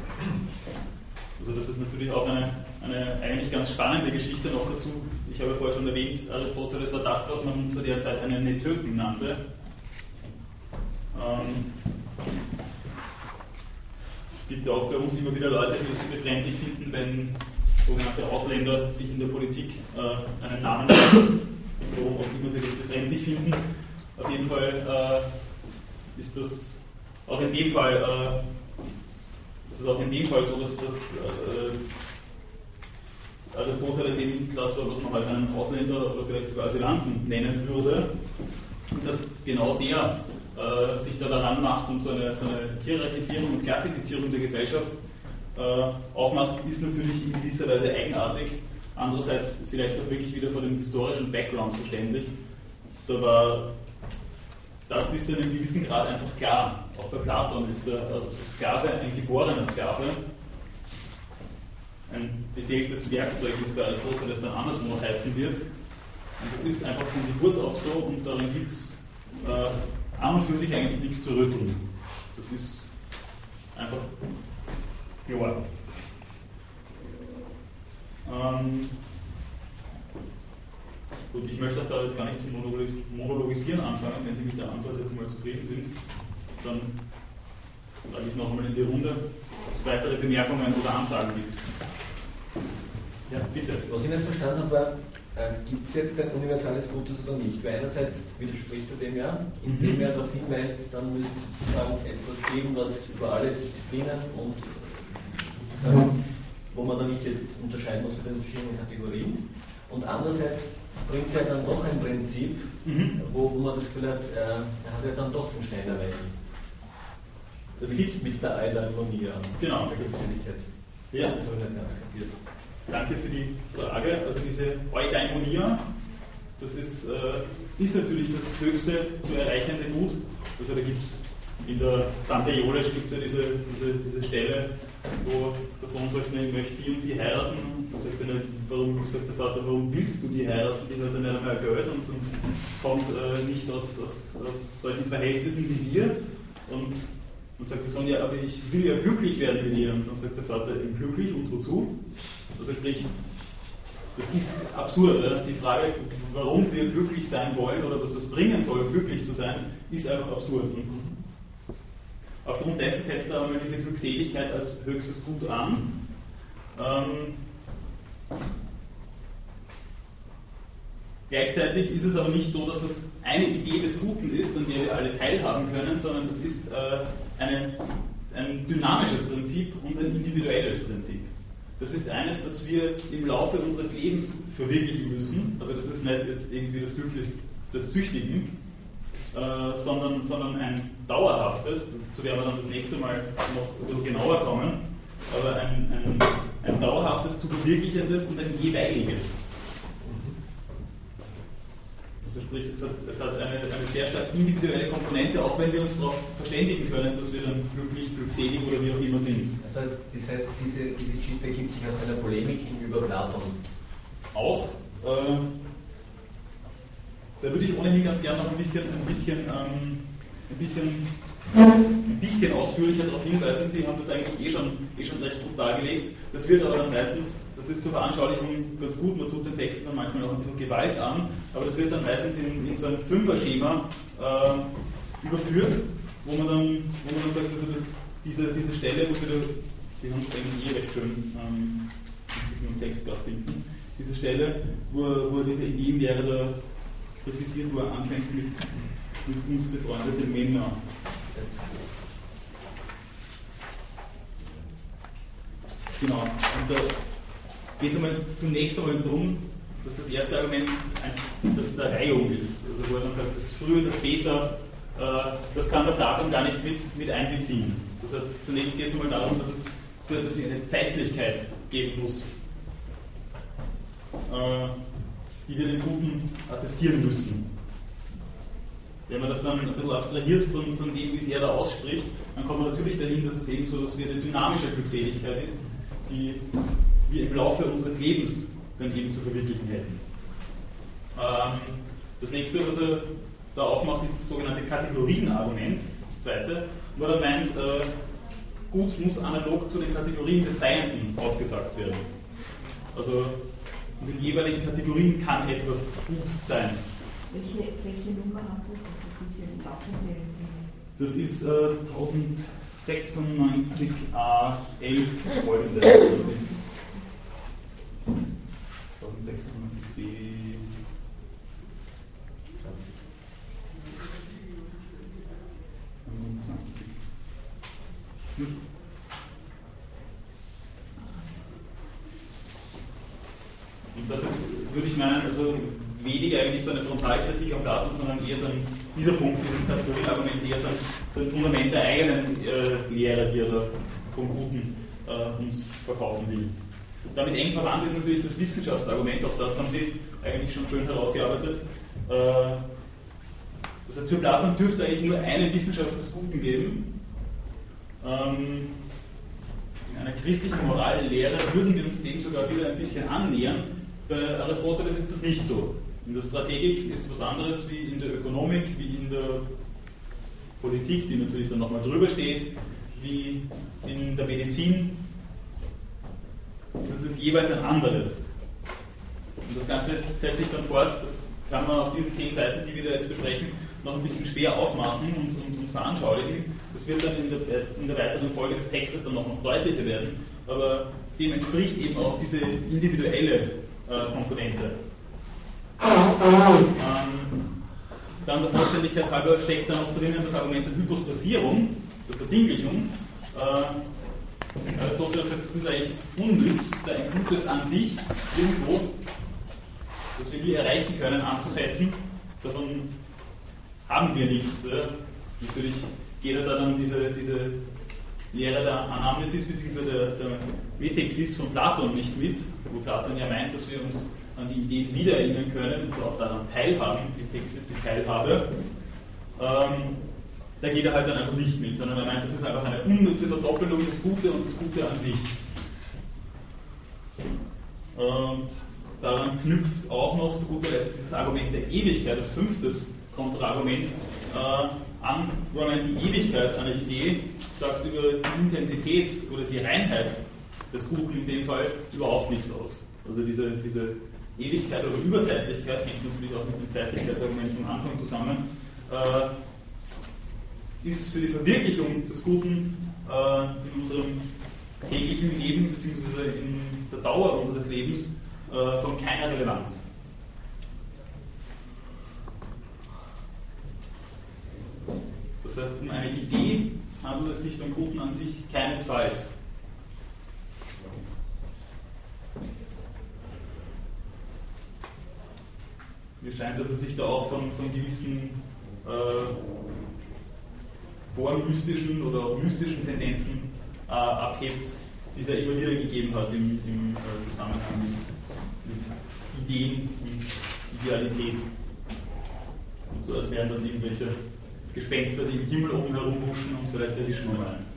Also das ist natürlich auch eine, eine eigentlich ganz spannende Geschichte noch dazu. Ich habe vorher schon erwähnt, Aristoteles war das, was man zu der Zeit einen Netöken nannte. Ähm, es gibt ja auch bei uns immer wieder Leute, die es befremdlich finden, wenn sogenannte Ausländer sich in der Politik äh, einen Namen nennen, warum auch immer sie das befremdlich finden. Auf jeden Fall äh, ist das auch in dem Fall äh, ist es auch in dem Fall so, dass das äh, Aristoteles eben das war, was man halt einen Ausländer oder vielleicht sogar Asylanten nennen würde. Dass genau der äh, sich da daran macht und so eine, so eine Hierarchisierung und Klassifizierung der Gesellschaft äh, aufmacht, ist natürlich in gewisser Weise eigenartig. Andererseits vielleicht auch wirklich wieder vor dem historischen Background verständlich. Da war das bis zu einem gewissen Grad einfach klar. Auch bei Platon ist der Sklave ein geborener Sklave. Ein beseeltes Werkzeug, es bei Aristoteles dann anderswo heißen wird. Und das ist einfach von Geburt auf so und darin gibt es äh, an und für sich eigentlich nichts zu rütteln. Das ist einfach klar. Ähm, Gut, ich möchte auch da jetzt gar nicht zum Monologisieren anfangen. Wenn Sie mit der Antwort jetzt mal zufrieden sind, dann frage ich noch einmal in die Runde, ob es weitere Bemerkungen oder Anfragen gibt. Ja, bitte. Was ich nicht verstanden habe, war, äh, gibt es jetzt ein universales Gutes oder nicht? Weil einerseits widerspricht er dem ja, indem mhm. er darauf hinweist, dann müsste es sozusagen etwas geben, was über alle Disziplinen und sozusagen, wo man dann nicht jetzt unterscheiden muss mit den verschiedenen Kategorien. Und andererseits bringt er dann doch ein Prinzip, mhm. wo, man das Gefühl hat, äh, er hat ja dann doch den Stein erreicht. Das liegt mit der Eidaimonie an. Genau. Der Geselligkeit. Ja. Das habe ich nicht ganz kapiert. Danke für die Frage. Also diese Eudaimonia, das ist, äh, ist natürlich das höchste zu erreichende Gut. Also da gibt es in der Tante Jolesch gibt es ja diese, diese, diese Stelle, wo der Sohn sagt, ich möchte die und die heiraten. Dann sagt er, warum, sagt der Vater, warum willst du die heiraten? Die hat dann nicht einmal Geld und, und kommt äh, nicht aus, aus, aus solchen Verhältnissen wie wir. Und dann sagt der Sohn, ja, aber ich will ja glücklich werden wie ihr. Und dann sagt der Vater, glücklich und wozu? Also sprich, das ist absurd. Ja? Die Frage, warum wir glücklich sein wollen oder was das bringen soll, glücklich zu sein, ist einfach absurd. Und Aufgrund dessen setzt er einmal diese Glückseligkeit als höchstes Gut an. Ähm, Gleichzeitig ist es aber nicht so, dass das eine Idee des Guten ist, an der wir alle teilhaben können, sondern das ist äh, eine, ein dynamisches Prinzip und ein individuelles Prinzip. Das ist eines, das wir im Laufe unseres Lebens verwirklichen müssen. Also das ist nicht jetzt irgendwie das Glück des Süchtigen, äh, sondern, sondern ein dauerhaftes, zu dem wir dann das nächste Mal noch genauer kommen, aber ein, ein, ein dauerhaftes, zu verwirklichendes und ein jeweiliges. Also sprich, es hat, es hat eine, eine, sehr stark individuelle Komponente, auch wenn wir uns darauf verständigen können, dass wir dann glücklich, glückselig oder wie auch immer sind. Also das heißt, diese, diese Geschichte ergibt sich aus einer Polemik gegenüber Platon. Auch. Äh, da würde ich ohnehin ganz gerne noch ein bisschen, ein bisschen, ähm, ein bisschen, ein bisschen ausführlicher darauf hinweisen. Sie haben das eigentlich eh schon, eh schon recht gut dargelegt. Das wird aber dann meistens das ist zur Veranschaulichung ganz gut, man tut den Text dann manchmal auch ein bisschen Gewalt an, aber das wird dann meistens in, in so ein Fünfer-Schema äh, überführt, wo man dann, wo man dann sagt, also das, diese, diese Stelle, wo wir, Sie haben es eigentlich eh recht schön, ähm, muss ich im Text gerade finden, diese Stelle, wo, wo diese Ideenlehre da kritisiert, wo er anfängt mit, mit uns befreundeten Männern. Genau. Und da, geht es zunächst einmal darum, dass das erste Argument das der Reihung ist. Also wo er dann sagt, das früher oder später, äh, das kann der Platon gar nicht mit, mit einbeziehen. Das heißt, zunächst geht es einmal darum, dass es so etwas wie eine Zeitlichkeit geben muss, äh, die wir den Guten attestieren müssen. Wenn man das dann ein bisschen abstrahiert von, von dem, wie es er da ausspricht, dann kommt man natürlich dahin, dass es eben so dass wir eine dynamische Glückseligkeit ist, die wir im Laufe unseres Lebens dann eben zu verwirklichen hätten. Ähm, das nächste, was er da aufmacht, ist das sogenannte Kategorienargument, das zweite, wo er meint, äh, gut muss analog zu den Kategorien des Seienden ausgesagt werden. Also in den jeweiligen Kategorien kann etwas gut sein. Welche, welche Nummer hat das? Also das ist äh, 1096a 11 folgende. 1696b. Und das ist, würde ich meinen, also weniger eigentlich so eine Frontalkritik am Platon, sondern eher so ein, dieser Punkt, dieses Kategorieargument, eher so ein, so ein Fundament der eigenen äh, Lehre, die er da vom Guten äh, uns verkaufen will. Damit eng verwandt ist natürlich das Wissenschaftsargument, auch das haben Sie eigentlich schon schön herausgearbeitet. Äh, das heißt, für Platon dürfte eigentlich nur eine Wissenschaft des Guten geben. Ähm, in einer christlichen Morallehre würden wir uns dem sogar wieder ein bisschen annähern. Bei Aristoteles ist das nicht so. In der Strategik ist es was anderes wie in der Ökonomik, wie in der Politik, die natürlich dann nochmal drüber steht, wie in der Medizin, das ist jeweils ein anderes. Und das Ganze setzt sich dann fort, das kann man auf diesen zehn Seiten, die wir da jetzt besprechen, noch ein bisschen schwer aufmachen und, und, und veranschaulichen. Das wird dann in der, in der, weiteren Folge des Textes dann noch, noch deutlicher werden, aber dem entspricht eben auch diese individuelle äh, Komponente. Ähm, dann der Vollständigkeit halber steckt dann auch drinnen das Argument der Hypostasierung, der Verdinglichung. Äh, Aristoteles sagt, das ist eigentlich unnütz, da ein Gutes an sich irgendwo, das wir nie erreichen können, anzusetzen. Davon haben wir nichts. Natürlich geht er da dann diese, diese Lehre der Anamnesis bzw. der, der Metexis von Platon nicht mit, wo Platon ja meint, dass wir uns an die Ideen wiedererinnern können und auch daran teilhaben, die Texis, die Teilhabe. Ähm, da geht er halt dann einfach nicht mit, sondern er meint, das ist einfach eine unnütze Verdoppelung des Gute und das Gute an sich. Und daran knüpft auch noch zu guter Letzt dieses Argument der Ewigkeit, das fünftes Kontraargument, äh, an, wo meint, die Ewigkeit einer Idee sagt über die Intensität oder die Reinheit des Guten in dem Fall überhaupt nichts aus. Also diese, diese Ewigkeit oder Überzeitlichkeit hängt natürlich auch mit dem Zeitlichkeitsargument vom Anfang zusammen. Äh, ist für die Verwirklichung des Guten äh, in unserem täglichen Leben bzw. in der Dauer unseres Lebens äh, von keiner Relevanz. Das heißt, um eine Idee handelt es sich beim Guten an sich keinesfalls. Mir scheint, dass es sich da auch von, von gewissen äh, vormystischen oder auch mystischen Tendenzen äh, abhebt, die es ja immer wieder gegeben hat im, im äh, Zusammenhang mit, mit, Ideen und Idealität. So als wären das irgendwelche Gespenster, die im Himmel oben herumhuschen und vielleicht erwischen wir eins.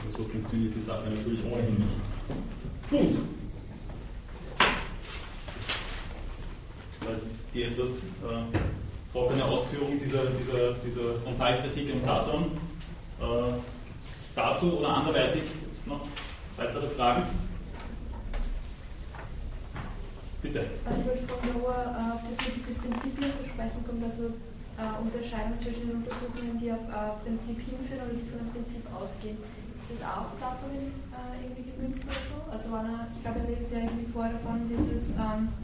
Aber so funktioniert die Sache natürlich ohnehin nicht. Gut. Jetzt die etwas äh, trockene Ausführung dieser, dieser, dieser Frontalkritik am Tarzan. Äh, dazu oder anderweitig jetzt noch weitere Fragen? Bitte. Ich wollte von Noah äh, auf das mit diese Prinzipien zu sprechen kommt, also äh, unterscheiden zwischen den Untersuchungen, die auf äh, Prinzip hinführen oder die von einem Prinzip ausgehen. Ist das auch Platon äh, irgendwie gemünzt oder so? Also er, ich glaube, er redet ja irgendwie vor davon, dieses ähm,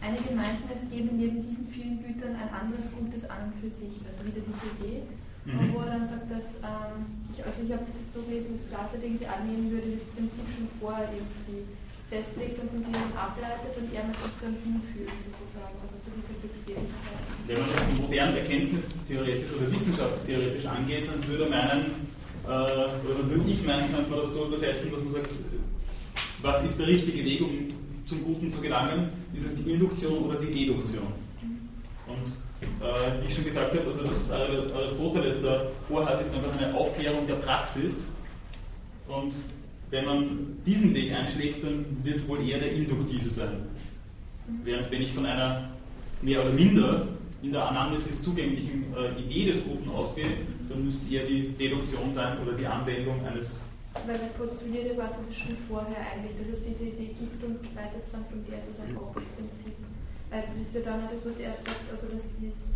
Einige meinten, es gebe neben diesen vielen Gütern ein anderes Gutes an und für sich, also wieder diese Idee. Mhm. Wo er dann sagt, dass, ähm, ich, also ich habe das jetzt so gelesen, dass Platon irgendwie annehmen würde, das Prinzip schon vorher irgendwie festlegt und von dem ableitet und er mit sozusagen hinführt, sozusagen, also zu dieser Glückseligkeit. Wenn man das modern erkenntnistheoretisch oder wissenschaftstheoretisch angeht, dann würde meinen, äh, oder würde ich meinen, könnte man das so übersetzen, dass man sagt, was ist der richtige Weg, um zum Guten zu gelangen, ist es die Induktion oder die Deduktion. Und äh, wie ich schon gesagt habe, also das, was Aristoteles da vorhat, ist einfach eine Aufklärung der Praxis. Und wenn man diesen Weg einschlägt, dann wird es wohl eher der induktive sein. Während wenn ich von einer mehr oder minder in der Anamnesis zugänglichen äh, Idee des Guten ausgehe, dann müsste eher die Deduktion sein oder die Anwendung eines weil er postuliert ja quasi schon vorher eigentlich, dass es diese Idee gibt und leitet es dann von der sozusagen auch das Prinzip. Weil das ist ja dann auch das, was er sagt, also dass dies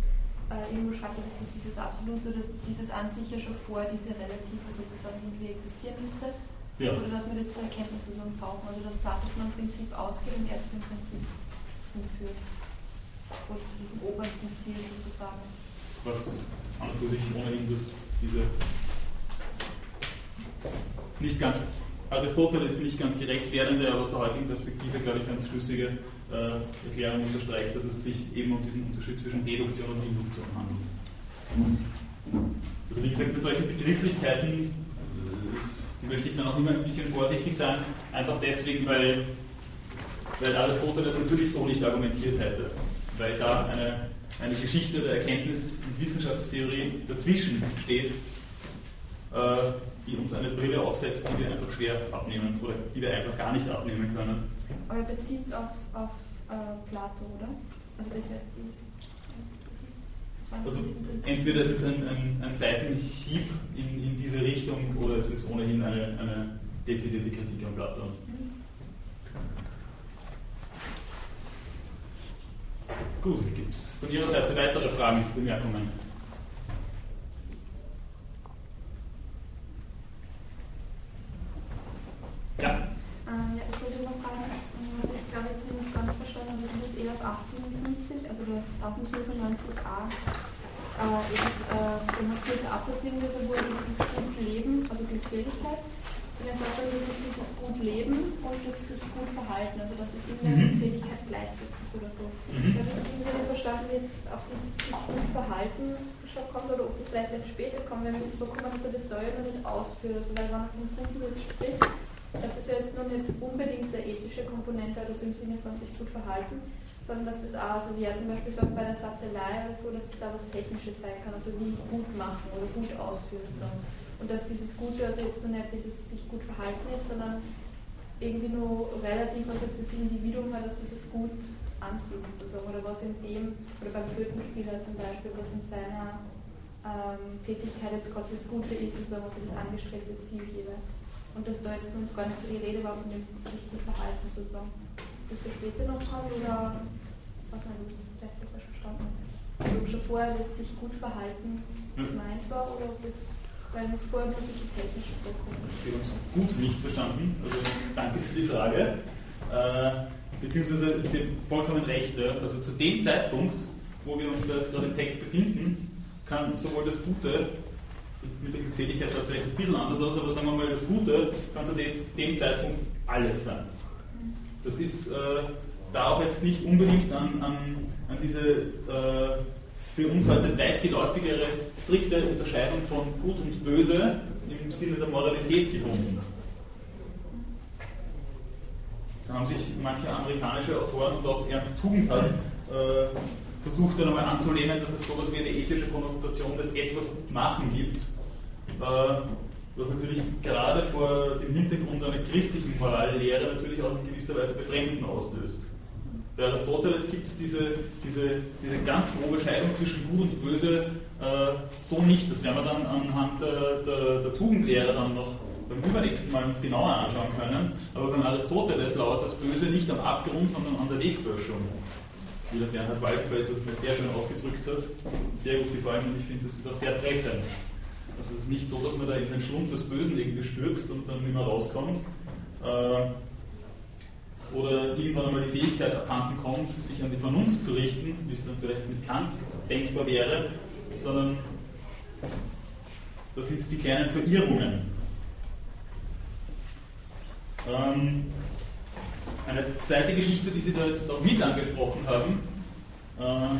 äh, irgendwo schreibt, dass es dieses Absolute, dass dieses an sich ja schon vor diese Relative sozusagen irgendwie existieren müsste. Ja. Oder dass wir das zur Erkenntnis sozusagen brauchen. Also dass Platon Prinzip ausgeht und er zu dem Prinzip hinführt. Oder zu diesem obersten Ziel sozusagen. Was an sich ohnehin das, diese nicht ganz, Aristoteles nicht ganz gerecht werdende, aber aus der heutigen Perspektive, glaube ich, ganz schlüssige äh, Erklärung unterstreicht, dass es sich eben um diesen Unterschied zwischen Deduktion und Induktion handelt. Also wie gesagt, mit solchen Begrifflichkeiten äh, möchte ich dann auch immer ein bisschen vorsichtig sein, einfach deswegen, weil, weil Aristoteles natürlich so nicht argumentiert hätte, weil da eine, eine Geschichte der Erkenntnis- und Wissenschaftstheorie dazwischen steht, die uns eine Brille aufsetzt, die wir einfach schwer abnehmen oder die wir einfach gar nicht abnehmen können. Aber er bezieht es auf, auf äh, Plato, oder? Also das wäre jetzt die. Also entweder es ist ein, ein, ein Seitenhieb in, in, diese Richtung oder es ist ohnehin eine, eine dezidierte Kritik an Platon. Mhm. Gut, gibt es von Ihrer Seite weitere Fragen, Bemerkungen? Ja. Ähm, ja, ich wollte noch fragen, was ich glaube jetzt nicht ganz verstanden habe, das ist das ELF 58, also der 1095a, äh, ist äh, der markierte Absatz irgendwie so, wo dieses gut Leben, also Glückseligkeit, und er sagt dann, das ist dieses gut Leben und das sich gut verhalten, also dass es irgendwie mhm. Glückseligkeit gleichsetzt ist oder so. Mhm. Ich habe irgendwie nicht verstanden, jetzt auf dieses sich gut verhalten schon kommt oder ob das vielleicht später kommt, wenn wir das bekommen, dass er das da ja noch nicht ausführt, also weil wenn er vom Guten jetzt spricht, das ist jetzt nur nicht unbedingt der ethische Komponente, also im Sinne von sich gut verhalten, sondern dass das auch, so wie er zum Beispiel sagt, bei der Satellei oder so, dass das auch was Technisches sein kann, also wie gut machen oder gut ausführen. So. Und dass dieses Gute also jetzt nur nicht dieses sich gut verhalten ist, sondern irgendwie nur relativ, also jetzt das Individuum hat, dass dieses gut ansieht sozusagen, oder was in dem, oder beim Flötenspieler zum Beispiel, was in seiner ähm, Tätigkeit jetzt gerade das Gute ist, sozusagen, also das angestrebte Ziel jeweils. Und dass da jetzt noch gar nicht so die Rede war von dem richtigen Verhalten sozusagen. Das wir später noch haben oder was nicht, ich vielleicht falsch verstanden also schon vorher das sich gut verhalten gemeint war oder ob das, weil das vorher ein bisschen technisch vorkommt. Sie haben uns gut nicht verstanden, also danke für die Frage. Äh, beziehungsweise Sie haben vollkommen recht. Also zu dem Zeitpunkt, wo wir uns da jetzt gerade im Text befinden, kann sowohl das Gute, mit der Glückseligkeit schaut es vielleicht ein bisschen anders aus, aber sagen wir mal, das Gute kann zu dem, Zeitpunkt alles sein. Das ist äh, da auch jetzt nicht unbedingt an, an, an diese äh, für uns heute weit geläufigere strikte Unterscheidung von Gut und Böse im Sinne der Moralität gebunden. Da haben sich manche amerikanische Autoren und auch Ernst Tugendhat äh, versucht dann einmal anzulehnen, dass es sowas wie eine ethische Konnotation des etwas Machen gibt, was natürlich gerade vor dem Hintergrund einer christlichen Morallehre natürlich auch in gewisser Weise Befremden auslöst. Bei Aristoteles gibt es diese, diese, diese ganz grobe Scheidung zwischen Gut und Böse äh, so nicht. Das werden wir dann anhand der, der, der Tugendlehre dann noch beim übernächsten Mal uns genauer anschauen können. Aber beim Aristoteles lauert das Böse nicht am Abgrund, sondern an der Wegböschung. Wie der Bernhard Waldfeld das mir sehr schön ausgedrückt hat, sehr gut gefallen und ich finde, das ist auch sehr treffend. Also es ist nicht so, dass man da in den Schlund des Bösen irgendwie stürzt und dann nicht mehr rauskommt. Äh, oder irgendwann einmal die Fähigkeit abhanden kommt, sich an die Vernunft zu richten, wie es dann vielleicht mit Kant denkbar wäre, sondern das sind die kleinen Verirrungen. Ähm, eine zweite Geschichte, die Sie da jetzt auch mit angesprochen haben, äh,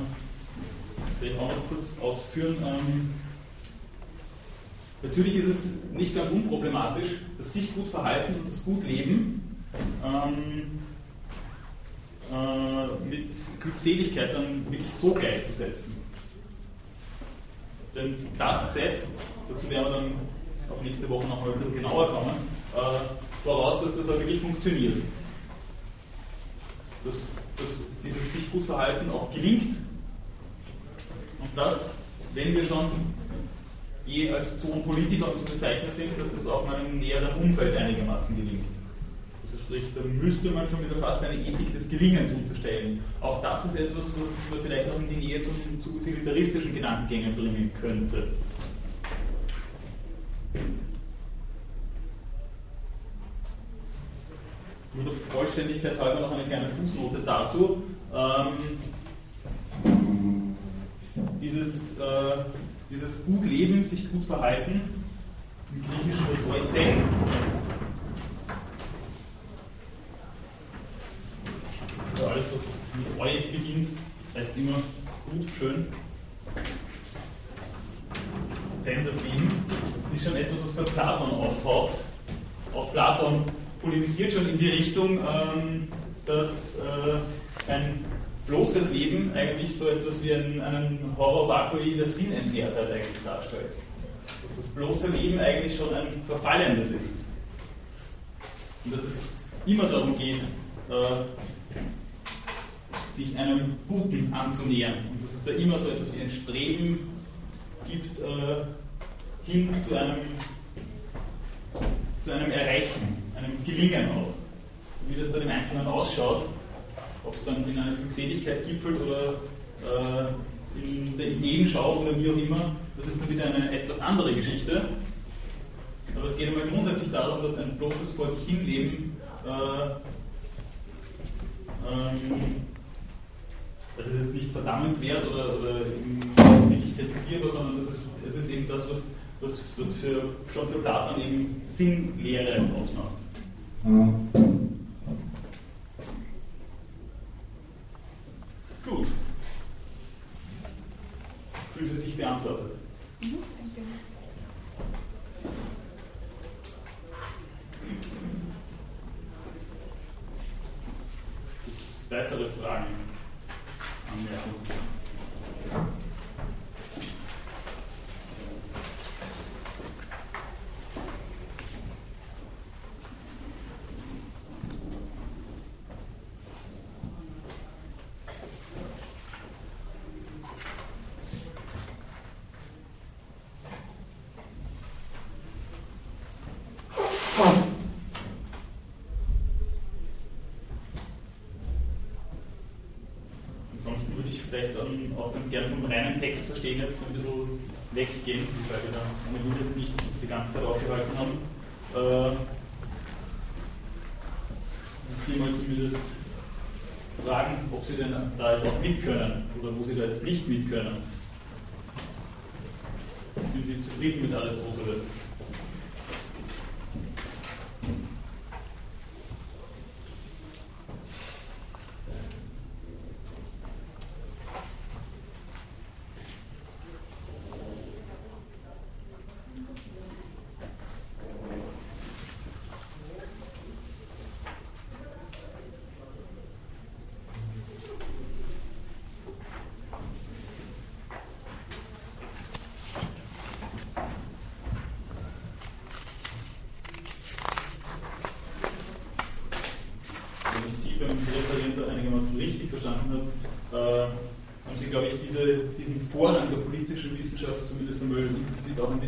das werde ich auch noch kurz ausführen. Ähm, natürlich ist es nicht ganz unproblematisch, das sich gut verhalten und das gut leben ähm, äh, mit Glückseligkeit dann wirklich so gleichzusetzen. Denn das setzt, dazu werden wir dann auch nächste Woche nochmal ein bisschen genauer kommen, äh, voraus, dass das auch wirklich funktioniert. Dass, dass dieses sich gut verhalten auch gelingt. Und das, wenn wir schon je als Zonenpolitiker zu bezeichnen sind, dass das auch meinem näheren Umfeld einigermaßen gelingt. Sprich, da müsste man schon wieder fast eine Ethik des Gelingens unterstellen. Auch das ist etwas, was man vielleicht auch in die Nähe zu, zu utilitaristischen Gedankengängen bringen könnte. Nur der Vollständigkeit halber noch eine kleine Fußnote dazu. Ähm, dieses, äh, dieses gut leben, sich gut verhalten, im Griechischen das Oezen, Also alles, was mit Eu beginnt, heißt immer gut, schön. Zen das Leben ist schon etwas, was bei Platon auftaucht. Auch Platon polemisiert schon in die Richtung, ähm, dass äh, ein bloßes Leben eigentlich so etwas wie einen, einen Horror Vakui der Sinnentleertheit eigentlich darstellt. Dass das bloße Leben eigentlich schon ein verfallendes ist. Und dass es immer darum geht, äh, sich einem Guten anzunähern und dass es da immer so etwas wie ein Streben gibt äh, hin zu einem, zu einem Erreichen, einem Gelingen auch. Wie das dann im Einzelnen ausschaut, ob es dann in einer Glückseligkeit gipfelt oder äh, in der Ideenschau oder wie auch immer, das ist dann wieder eine etwas andere Geschichte. Aber es geht einmal grundsätzlich darum, dass ein bloßes Vor sich hinleben äh, ähm, das ist jetzt nicht verdammenswert oder, oder wirklich kritisierbar, sondern das ist, es ist eben das, was, was, was für, schon für Platon eben Sinnlehre ausmacht. Gut. Fühlen Sie sich beantwortet? Mhm, danke. weitere Fragen? Anmerkung. Gerne vom reinen Text verstehen jetzt ein bisschen weggehen, weil wir da ohnehin jetzt nicht uns die ganze Zeit aufgehalten haben. Äh, Sie mal zumindest fragen, ob Sie denn da jetzt auch mit können oder wo Sie da jetzt nicht mit können. Sind Sie zufrieden mit Aristoteles?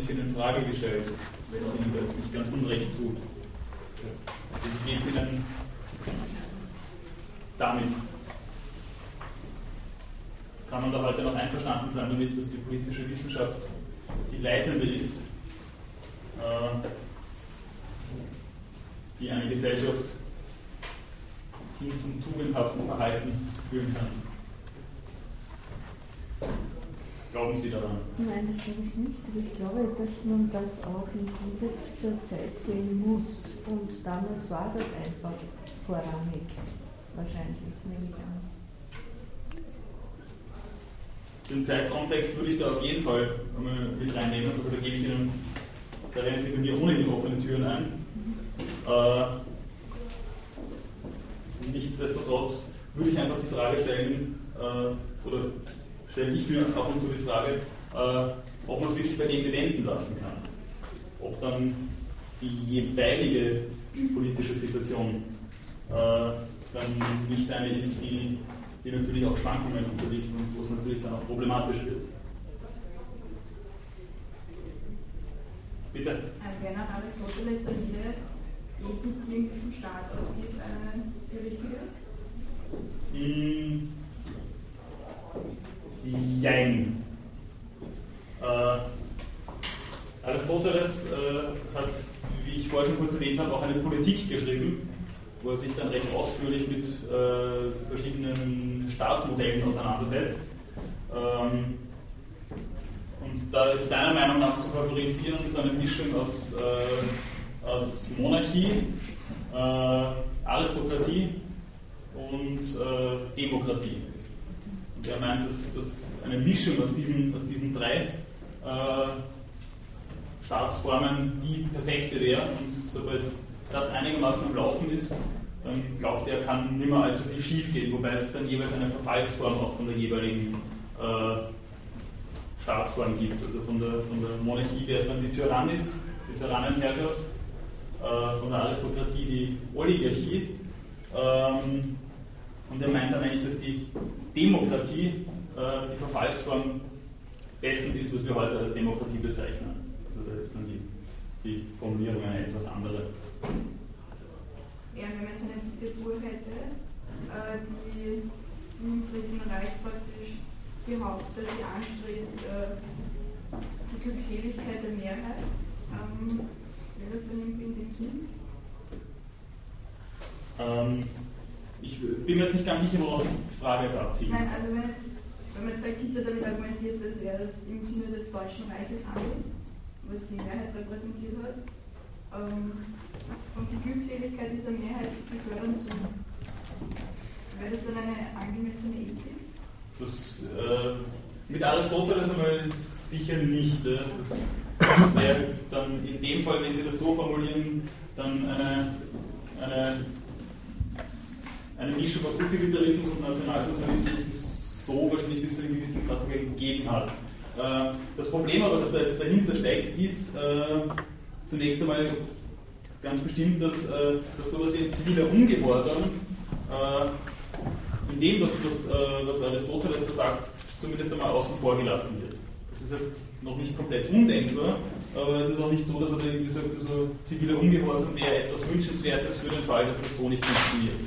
Frage gestellt, wenn ich Ihnen das nicht ganz unrecht tut. Also wie geht es Ihnen damit? Kann man da heute noch einverstanden sein damit, dass die politische Wissenschaft die leitende ist, äh, die eine Gesellschaft hin zum tugendhaften Verhalten führen kann? Glauben Sie daran? Nein, das ich nicht. Ich glaube, dass man das auch im Kontext zur Zeit sehen muss. Und damals war das einfach vorrangig. Wahrscheinlich, nehme ich an. Den Zeitkontext würde ich da auf jeden Fall mit reinnehmen. Also da gebe ich Ihnen, da rennen Sie bei mir ohnehin offene Türen ein. Mhm. Äh, nichtsdestotrotz würde ich einfach die Frage stellen, äh, oder stelle ich mir auch und zu die Frage, äh, ob man es wirklich bei dem bewenden lassen kann. Ob dann die jeweilige politische Situation äh, dann nicht eine ist, die, die natürlich auch Schwankungen unterliegt und wo es natürlich dann auch problematisch wird. Bitte? Wäre nach Aristoteles dann jede Ethik, die vom Staat ausgeht, eine die richtige? Hm. Jein. Äh, Aristoteles äh, hat, wie ich vorhin schon kurz erwähnt habe, auch eine Politik geschrieben, wo er sich dann recht ausführlich mit äh, verschiedenen Staatsmodellen auseinandersetzt. Ähm, und da ist seiner Meinung nach zu favorisieren so eine Mischung aus, äh, aus Monarchie, äh, Aristokratie und äh, Demokratie. Und er meint, dass, dass eine Mischung aus diesen, aus diesen drei äh, Staatsformen die perfekte wäre. Und sobald das einigermaßen am Laufen ist, dann glaubt er, kann nicht mehr allzu viel schief gehen, wobei es dann jeweils eine Verfallsform auch von der jeweiligen äh, Staatsform gibt. Also von der, von der Monarchie wäre es dann die Tyrannis, die Tyrannenherrschaft, äh, von der Aristokratie die Oligarchie. Ähm, und er meint dann eigentlich, dass die Demokratie äh, die Verfallsform dessen ist, was wir heute als Demokratie bezeichnen. Also da ist dann die, die Formulierung eine etwas andere. Ja, wenn man jetzt eine Diktatur hätte, äh, die im Dritten Reich praktisch behauptet, sie anstrebt äh, die Glückseligkeit der Mehrheit, ähm, wäre das dann irgendwie in dem Sinn? Ähm, ich bin mir jetzt nicht ganz sicher, worauf die Frage jetzt abzielt. Nein, also wenn, jetzt, wenn man jetzt sagt, Hitler damit argumentiert, dass er das im Sinne des Deutschen Reiches handelt, was die Mehrheit repräsentiert hat, ähm, und die Glückseligkeit dieser Mehrheit befördern zu. Wäre das dann eine angemessene Ethik? Das, äh, mit Aristoteles einmal sicher nicht. Äh. Das, das wäre dann in dem Fall, wenn Sie das so formulieren, dann eine, eine eine Mischung aus Utilitarismus und Nationalsozialismus, so wahrscheinlich bis zu einem gewissen Grad sogar gegeben hat. Äh, das Problem aber, das da jetzt dahinter steckt, ist äh, zunächst einmal ganz bestimmt, dass, äh, dass sowas wie ein ziviler Ungehorsam in dem, was, was, was Aristoteles da sagt, zumindest einmal außen vor gelassen wird. Das ist jetzt noch nicht komplett undenkbar, aber es ist auch nicht so, dass er irgendwie sagt, also ziviler Ungehorsam wäre etwas Wünschenswertes für den Fall, dass das so nicht funktioniert.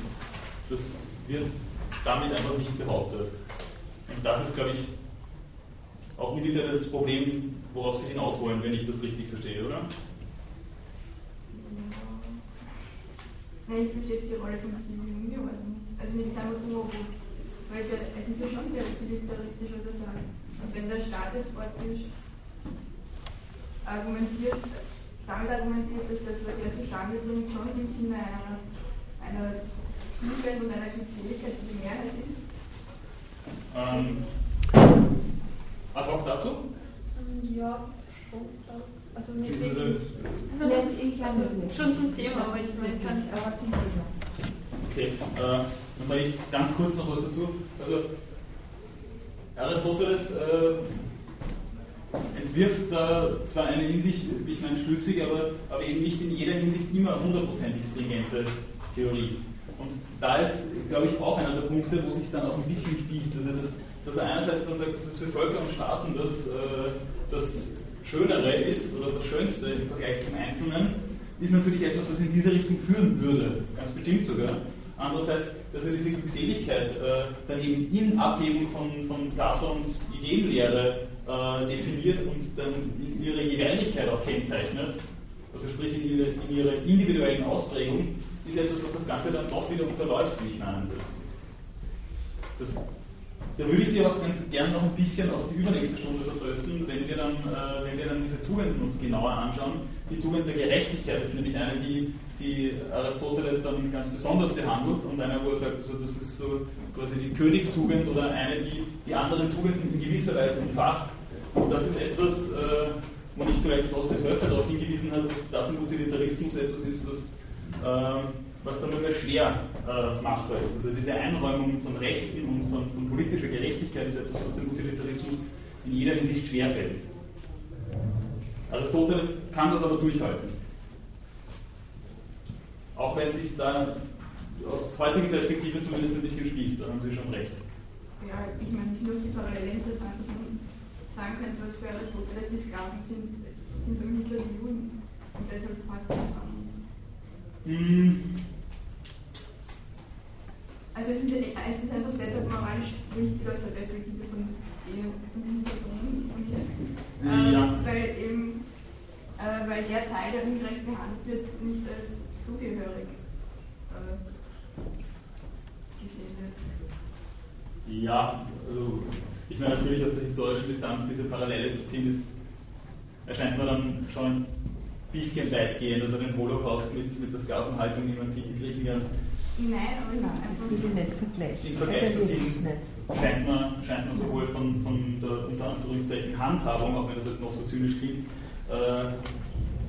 Das wird damit einfach nicht behauptet. Und das ist, glaube ich, auch ungefähr das Problem, worauf Sie hinaus wollen, wenn ich das richtig verstehe, oder? Nein, ich verstehe die Rolle von Jung also, also einfach darum, weil es, ja, es ist ja schon sehr utilitaristisch, was er sagt. Und wenn der Staat jetzt praktisch argumentiert, damit argumentiert, dass das, was er zustande bringt, schon im Sinne einer, einer und einer Glückseligkeit für die Mehrheit ist. Ähm, ad hoc dazu? Ja, schon. Also mit Diese- Nein, ich also schon zum Thema, aber ich meine, ich kann es aber zum Thema. Okay, äh, dann sage ich ganz kurz noch was dazu. Also Aristoteles äh, entwirft da zwar eine in sich, ich meine, schlüssig, aber, aber eben nicht in jeder Hinsicht immer hundertprozentig stringente Theorie. Und da ist, glaube ich, auch einer der Punkte, wo sich dann auch ein bisschen spießt. Also dass, dass er einerseits dann sagt, dass es für Völker und Staaten das, äh, das Schönere ist oder das Schönste im Vergleich zum Einzelnen, ist natürlich etwas, was in diese Richtung führen würde, ganz bestimmt sogar. Andererseits, dass er diese Glückseligkeit äh, dann eben in Abhebung von, von Platons Ideenlehre äh, definiert und dann in ihre Jeweiligkeit auch kennzeichnet, also sprich in, ihre, in ihrer individuellen Ausprägung, ist etwas, was das Ganze dann doch wieder unterläuft, wie ich meinen würde. Das, da würde ich Sie auch ganz gern noch ein bisschen auf die übernächste Stunde vertrösten, wenn wir dann, äh, wenn wir dann diese Tugenden uns genauer anschauen. Die Tugend der Gerechtigkeit ist nämlich eine, die, die Aristoteles dann ganz besonders behandelt und eine, wo er sagt, also das ist so quasi die Königstugend oder eine, die die anderen Tugenden in gewisser Weise umfasst. Und das ist etwas, äh, wo nicht zuletzt Oswald Höfer darauf hingewiesen hat, dass das im Utilitarismus etwas ist, was, was dann nur mehr schwer äh, machbar ist. Also diese Einräumung von Rechten und von, von politischer Gerechtigkeit ist etwas, was dem Utilitarismus in jeder Hinsicht schwerfällt. Aristoteles kann das aber durchhalten. Auch wenn es sich da aus heutiger Perspektive zumindest ein bisschen spießt, da haben Sie schon recht. Ja, ich meine, nur die Parallele interessant, dass man sagen könnte, was für Aristoteles die Sklaven sind, sind mittlere Juden. Und deshalb passt das an. Hm, Also es ist, es ist einfach deshalb moralisch wichtig aus der Perspektive von, den- von diesen Personen, von mir. Ähm, Ja. Weil eben, äh, weil der Teil, der ungerecht behandelt wird, nicht als zugehörig äh, gesehen wird. Ja, also ich meine natürlich aus der historischen Distanz diese Parallele zu ziehen, ist, erscheint mir dann schon bisschen weitgehend, also den Holocaust mit, mit der Sklavenhaltung im antiken Griechenland Nein, aber ich Nein, einfach. nicht vergleichen. in Vergleich zu ich ziehen, nicht. scheint mir, scheint mir sowohl von, von der unter Anführungszeichen Handhabung, auch wenn das jetzt noch so zynisch klingt, äh,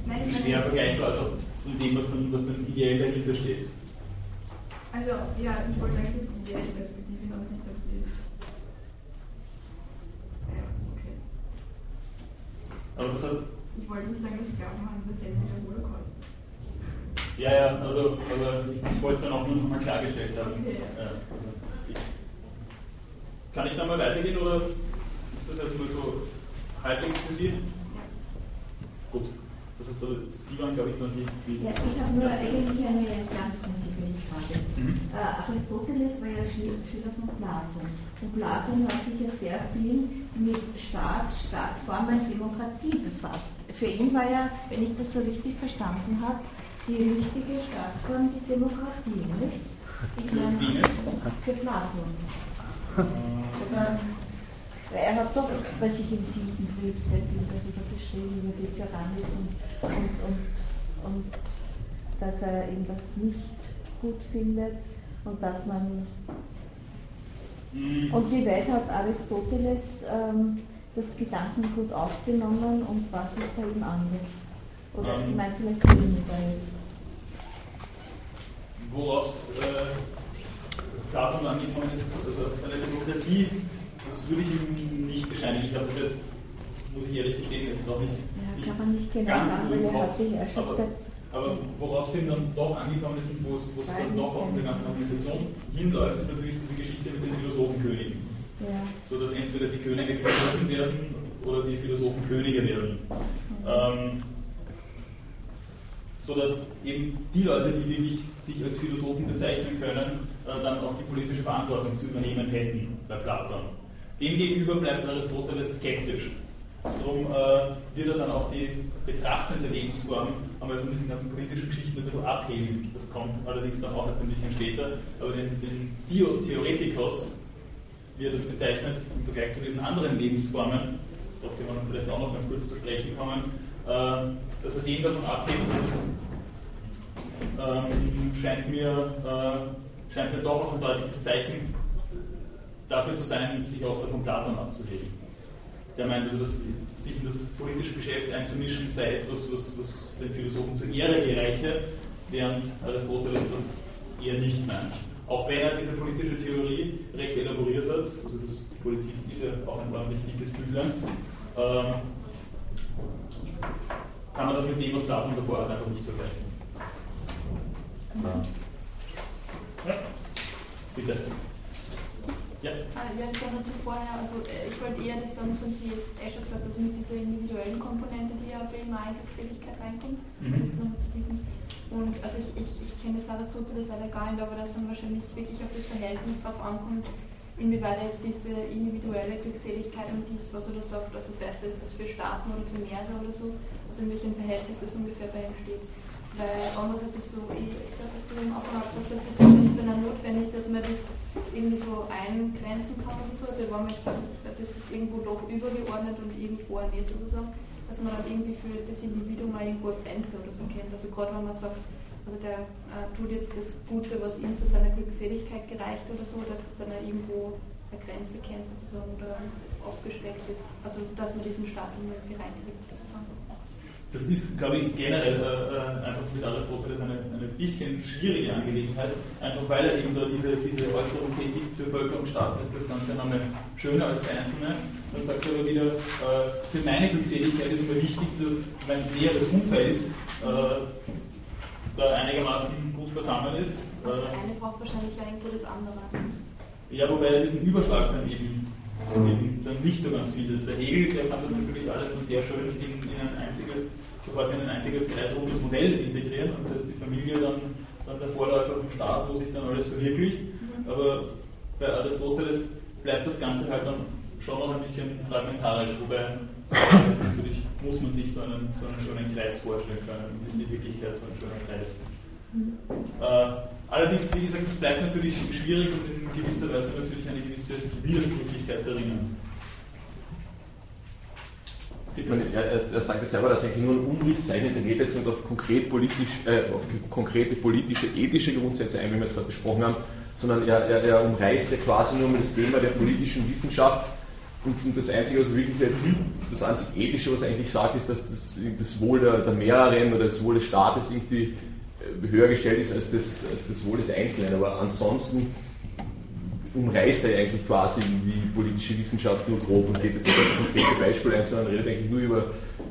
Nein, schwer vergleichbar als auch von dem, was dann, was dann ideell dahinter steht. Also, ja, ich wollte eigentlich die ideelle Perspektive hinaus, nicht auf die. Ja, okay. Aber das hat Ich wollte nicht sagen, dass Sklavenhandel dasselbe wie der Holocaust. Ja, ja, also, also ich, ich wollte es dann auch nur noch mal klargestellt haben. Okay. Ja, also ich, kann ich da mal weitergehen oder ist das jetzt nur so halbwegs für Sie? Ja. Gut. Das ist, Sie waren, glaube ich, noch die Ja, ich habe nur eigentlich eine ganz prinzipielle Frage. Mhm. Äh, Aristoteles war ja Schü- Schüler von Platon. Und Platon hat sich ja sehr viel mit Staat, Staatsform und Demokratie befasst. Für ihn war ja, wenn ich das so richtig verstanden habe, die richtige Staatsform die Demokratie, nicht? Ich meine, für Platon. Weil er hat doch bei sich im siebten Brief sehr viel darüber geschrieben, über die Tyrannis und, und, und, und dass er eben das nicht gut findet und dass man. mh, Und wie weit hat Aristoteles ähm, das Gedankengut aufgenommen und was ist bei ihm anders? Oder Ähm. ich meine, vielleicht weniger jetzt. Worauf es äh, Platon angekommen ist, also eine Demokratie, das würde ich ihm nicht bescheinigen. Ich habe das jetzt, muss ich ehrlich gestehen, jetzt noch nicht. Ja, kann man nicht genau ganz sagen, weil er hat die Herrschaft Aber, aber worauf sie dann doch angekommen ist und wo es, es dann doch auch in der ganzen Argumentation hinläuft, ist natürlich diese Geschichte mit den Philosophenkönigen. Ja. So dass entweder die Könige Philosophen werden oder die Philosophen Könige werden. Ähm, so dass eben die Leute, die wirklich sich als Philosophen bezeichnen können, äh, dann auch die politische Verantwortung zu übernehmen hätten bei Platon. Demgegenüber bleibt Aristoteles skeptisch. Darum äh, wird er dann auch die betrachtende Lebensform einmal von diesen ganzen politischen Geschichten ein bisschen abheben. Das kommt allerdings dann auch erst ein bisschen später. Aber den, den Bios Theoretikos, wie er das bezeichnet, im Vergleich zu diesen anderen Lebensformen, darauf können wir vielleicht auch noch ganz kurz zu sprechen kommen, äh, dass er den davon abhebt, das ähm, scheint, mir, äh, scheint mir doch auch ein deutliches Zeichen dafür zu sein, sich auch davon Platon abzuheben der meint, also, dass sich in das politische Geschäft einzumischen sei etwas, was, was den Philosophen zur Ehre gereiche, während Aristoteles das eher nicht meint. Auch wenn er diese politische Theorie recht elaboriert hat, also das Politik ist ja auch ein ordentlich dickes Büchlein, ähm, kann man das mit dem, was Platon davor hat, einfach nicht vergleichen. Ja. Bitte. Ja. Ah, ja, ich war dazu vorher, also äh, ich wollte eher das sagen, so haben Sie eh schon gesagt, also mit dieser individuellen Komponente, die ja bei immer Glückseligkeit reinkommt. Mhm. Das ist nur zu diesen. Und also ich, ich, ich kenne das Aristoteles alle gar nicht, aber dass dann wahrscheinlich wirklich auf das Verhältnis drauf ankommt, inwieweit jetzt diese individuelle Glückseligkeit und dies, was er da sagt, also besser ist das für Staaten oder für mehrere oder so, also in welchem Verhältnis es ungefähr bei ihm steht. Weil andererseits so, ich glaube, dass du am Anfang gesagt hast, das ist wahrscheinlich dann auch notwendig, dass man das irgendwie so eingrenzen kann oder so. Also wenn man jetzt sagt, das ist irgendwo doch übergeordnet und irgendwo nicht sozusagen, dass man dann irgendwie für das Individuum mal irgendwo eine Grenze oder so kennt. Also gerade wenn man sagt, also der äh, tut jetzt das Gute, was ihm zu seiner Glückseligkeit gereicht oder so, dass das dann auch irgendwo eine Grenze kennt sozusagen oder abgesteckt ist. Also dass man diesen Staat irgendwie reinkriegt das ist, glaube ich, generell äh, äh, einfach mit Aristoteles eine, eine bisschen schwierige Angelegenheit, einfach weil er eben da diese, diese Äußerung tätigt, für Völker und Staaten ist das Ganze nochmal schöner als für Einzelne. Dann sagt er aber wieder, äh, für meine Glückseligkeit ist mir wichtig, dass mein näheres Umfeld äh, da einigermaßen gut beisammen ist. Das eine braucht wahrscheinlich ja irgendwo das andere. Ja, wobei er diesen Überschlag dann eben, eben dann nicht so ganz findet. Der Hegel, der fand das natürlich alles dann sehr schön in, in ein einziges sofort in ein einziges kreisrundes Modell integrieren und da ist die Familie dann, dann der Vorläufer vom Staat, wo sich dann alles verwirklicht. Mhm. Aber bei Aristoteles bleibt das Ganze halt dann schon noch ein bisschen fragmentarisch, wobei natürlich muss man sich so einen, so einen schönen Kreis vorstellen können. Ist die Wirklichkeit so ein schöner Kreis? Mhm. Äh, allerdings, wie gesagt, es bleibt natürlich schwierig und in gewisser Weise natürlich eine gewisse Widersprüchlichkeit darin. Er, er, sagt ja selber, dass er eigentlich nur ein Umriss zeichnet, er geht jetzt nicht auf, konkret politisch, äh, auf konkrete politische, ethische Grundsätze ein, wie wir es gerade besprochen haben, sondern er, er, er umreißt ja quasi nur das Thema der politischen Wissenschaft und, und das Einzige, was wirklich das einzig Ethische, was er eigentlich sagt, ist, dass das, das Wohl der, der mehreren oder das Wohl des Staates irgendwie äh, höher gestellt ist als das, als das Wohl des Einzelnen. Aber ansonsten umreißt er eigentlich quasi die politische Wissenschaft nur grob und geht jetzt auf das konkrete Beispiel ein, sondern redet eigentlich nur über,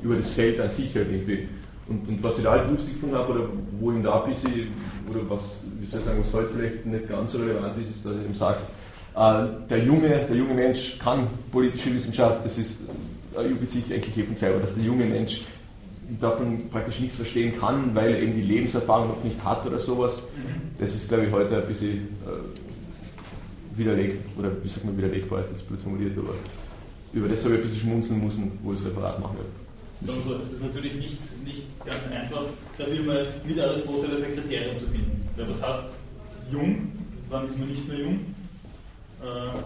über das Feld an sich halt irgendwie. Und, und was ich da halt lustig gefunden habe, oder wo ihm da ein bisschen, oder was, wie soll ich sagen, was heute vielleicht nicht ganz so relevant ist, ist, dass er eben sagt, äh, der, junge, der junge Mensch kann politische Wissenschaft, das ist, er übt sich eigentlich eben selber, dass der junge Mensch davon praktisch nichts verstehen kann, weil er eben die Lebenserfahrung noch nicht hat oder sowas. Das ist, glaube ich, heute ein bisschen äh, widerlegt, oder wie sagt man widerlegbar, ist jetzt blöd formuliert, aber über das habe ich ein bisschen schmunzeln müssen, wo ich das Referat machen werde. So, es ist natürlich nicht, nicht ganz einfach, dafür mal mit Aristoteles ein Kriterium zu finden. Weil was heißt jung, wann ist man nicht mehr jung? Äh,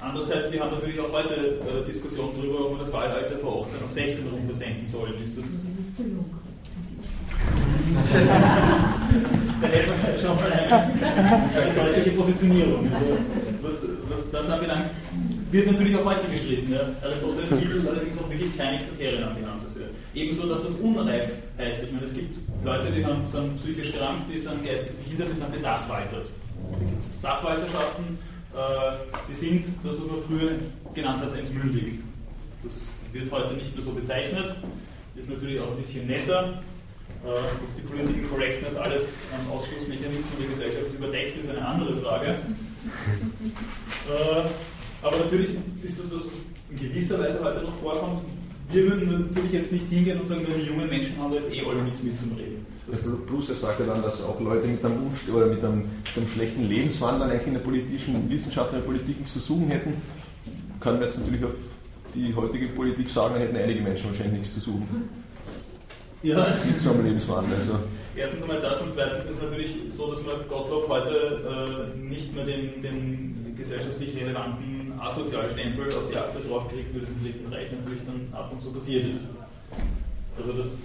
andererseits, wir haben natürlich auch heute äh, Diskussionen darüber, ob man das Wahlalter von 18 auf 16 runtersenken soll. Ist das, das ist zu jung da hätte schon mal eine deutliche Positionierung. Was, was das anbelangt, wird natürlich auch heute gestritten. Ja. Aristoteles gibt uns allerdings auch wirklich keine Kriterien an die Hand dafür. Ebenso, dass das unreif heißt. Ich meine, es gibt Leute, die haben, sind psychisch krank, die sind geistig behindert, die sind besachwaltert. Da gibt es Sachwalterschaften, äh, die sind, was man früher genannt hat, entmündigt. Das wird heute nicht mehr so bezeichnet, ist natürlich auch ein bisschen netter, die Political Correctness alles an Ausschlussmechanismen der Gesellschaft überdeckt, ist eine andere Frage. Äh, aber natürlich ist das was, was in gewisser Weise heute noch vorkommt, wir würden natürlich jetzt nicht hingehen und sagen, die jungen Menschen haben da jetzt eh alle nichts mit zum Reden. Plus, er sagt ja dann, dass auch Leute mit einem, oder mit einem, mit einem schlechten Lebenswandel eigentlich in der politischen Wissenschaft, in der Politik nichts zu suchen hätten. Kann man jetzt natürlich auf die heutige Politik sagen, da hätten einige Menschen wahrscheinlich nichts zu suchen. Ja. Mit so einem Lebenswandel. Also. Erstens einmal das und zweitens ist es natürlich so, dass man Gottlob heute äh, nicht mehr den, den gesellschaftlich relevanten Asozialstempel auf die Akte draufkriegt, wie das im Dritten Reich natürlich dann ab und zu passiert ist. Also das,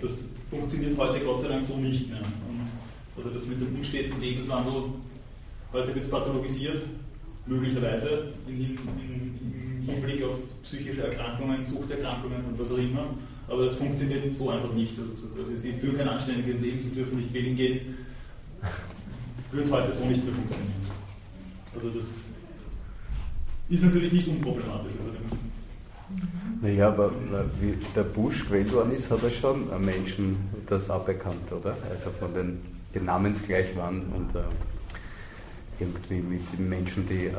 das funktioniert heute Gott sei Dank so nicht mehr. Und also das mit dem unsteten Lebenswandel, heute wird es pathologisiert, möglicherweise im Hinblick auf psychische Erkrankungen, Suchterkrankungen und was auch immer. Aber das funktioniert so einfach nicht. Also, also sie führen kein anständiges Leben, sie dürfen nicht wählen gehen. Wird heute so nicht mehr funktionieren. Also das ist natürlich nicht unproblematisch. Also naja, aber wie der Bush gewählt worden ist, hat er schon Menschen das aberkannt, oder? Also von den, die namensgleich waren und äh, irgendwie mit Menschen, die ähm,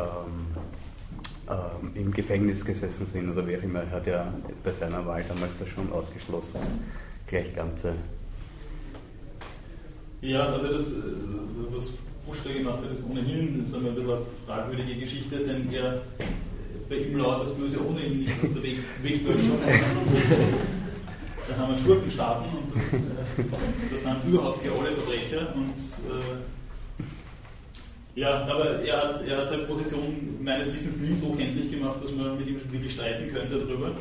im Gefängnis gesessen sind oder wie auch immer. Er hat ja bei seiner Wahl damals das schon ausgeschlossen, gleich ganze. Ja, also das, äh, was Bush da gemacht hat, ist ohnehin bisschen eine fragwürdige Geschichte, denn er, bei ihm lauert das Böse ohnehin nicht aus der Weg, Wegböschung. da haben wir Schurkenstaaten und das, äh, das sind überhaupt keine alle Verbrecher und äh, ja, aber er hat, er hat seine Position meines Wissens nie so kenntlich gemacht, dass man mit ihm wirklich streiten könnte darüber.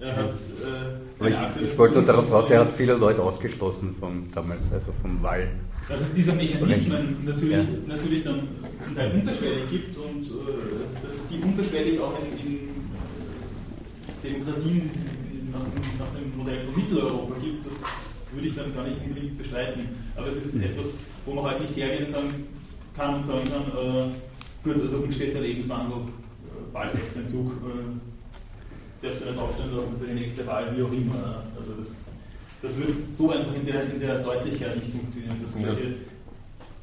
Er hat, äh, ich, ich wollte nur darauf raus, er hat viele Leute ausgeschlossen von damals, also vom Wahl. Dass es diese Mechanismen natürlich, ja. natürlich dann zum Teil unterschwellig gibt und äh, dass es die unterschwellig auch in, in Demokratien nach, nach, dem Modell von Mitteleuropa gibt, das würde ich dann gar nicht unbedingt bestreiten. Aber es ist mhm. etwas, wo man halt nicht hergehen und sagen, kann sagen kann, äh, gut, also unsteter Lebenswandel, äh, Wahlrechtsentzug, äh, darfst du nicht aufstellen lassen für die nächste Wahl, wie auch immer. Also das, das wird so einfach in der, in der Deutlichkeit nicht funktionieren, dass ja. solche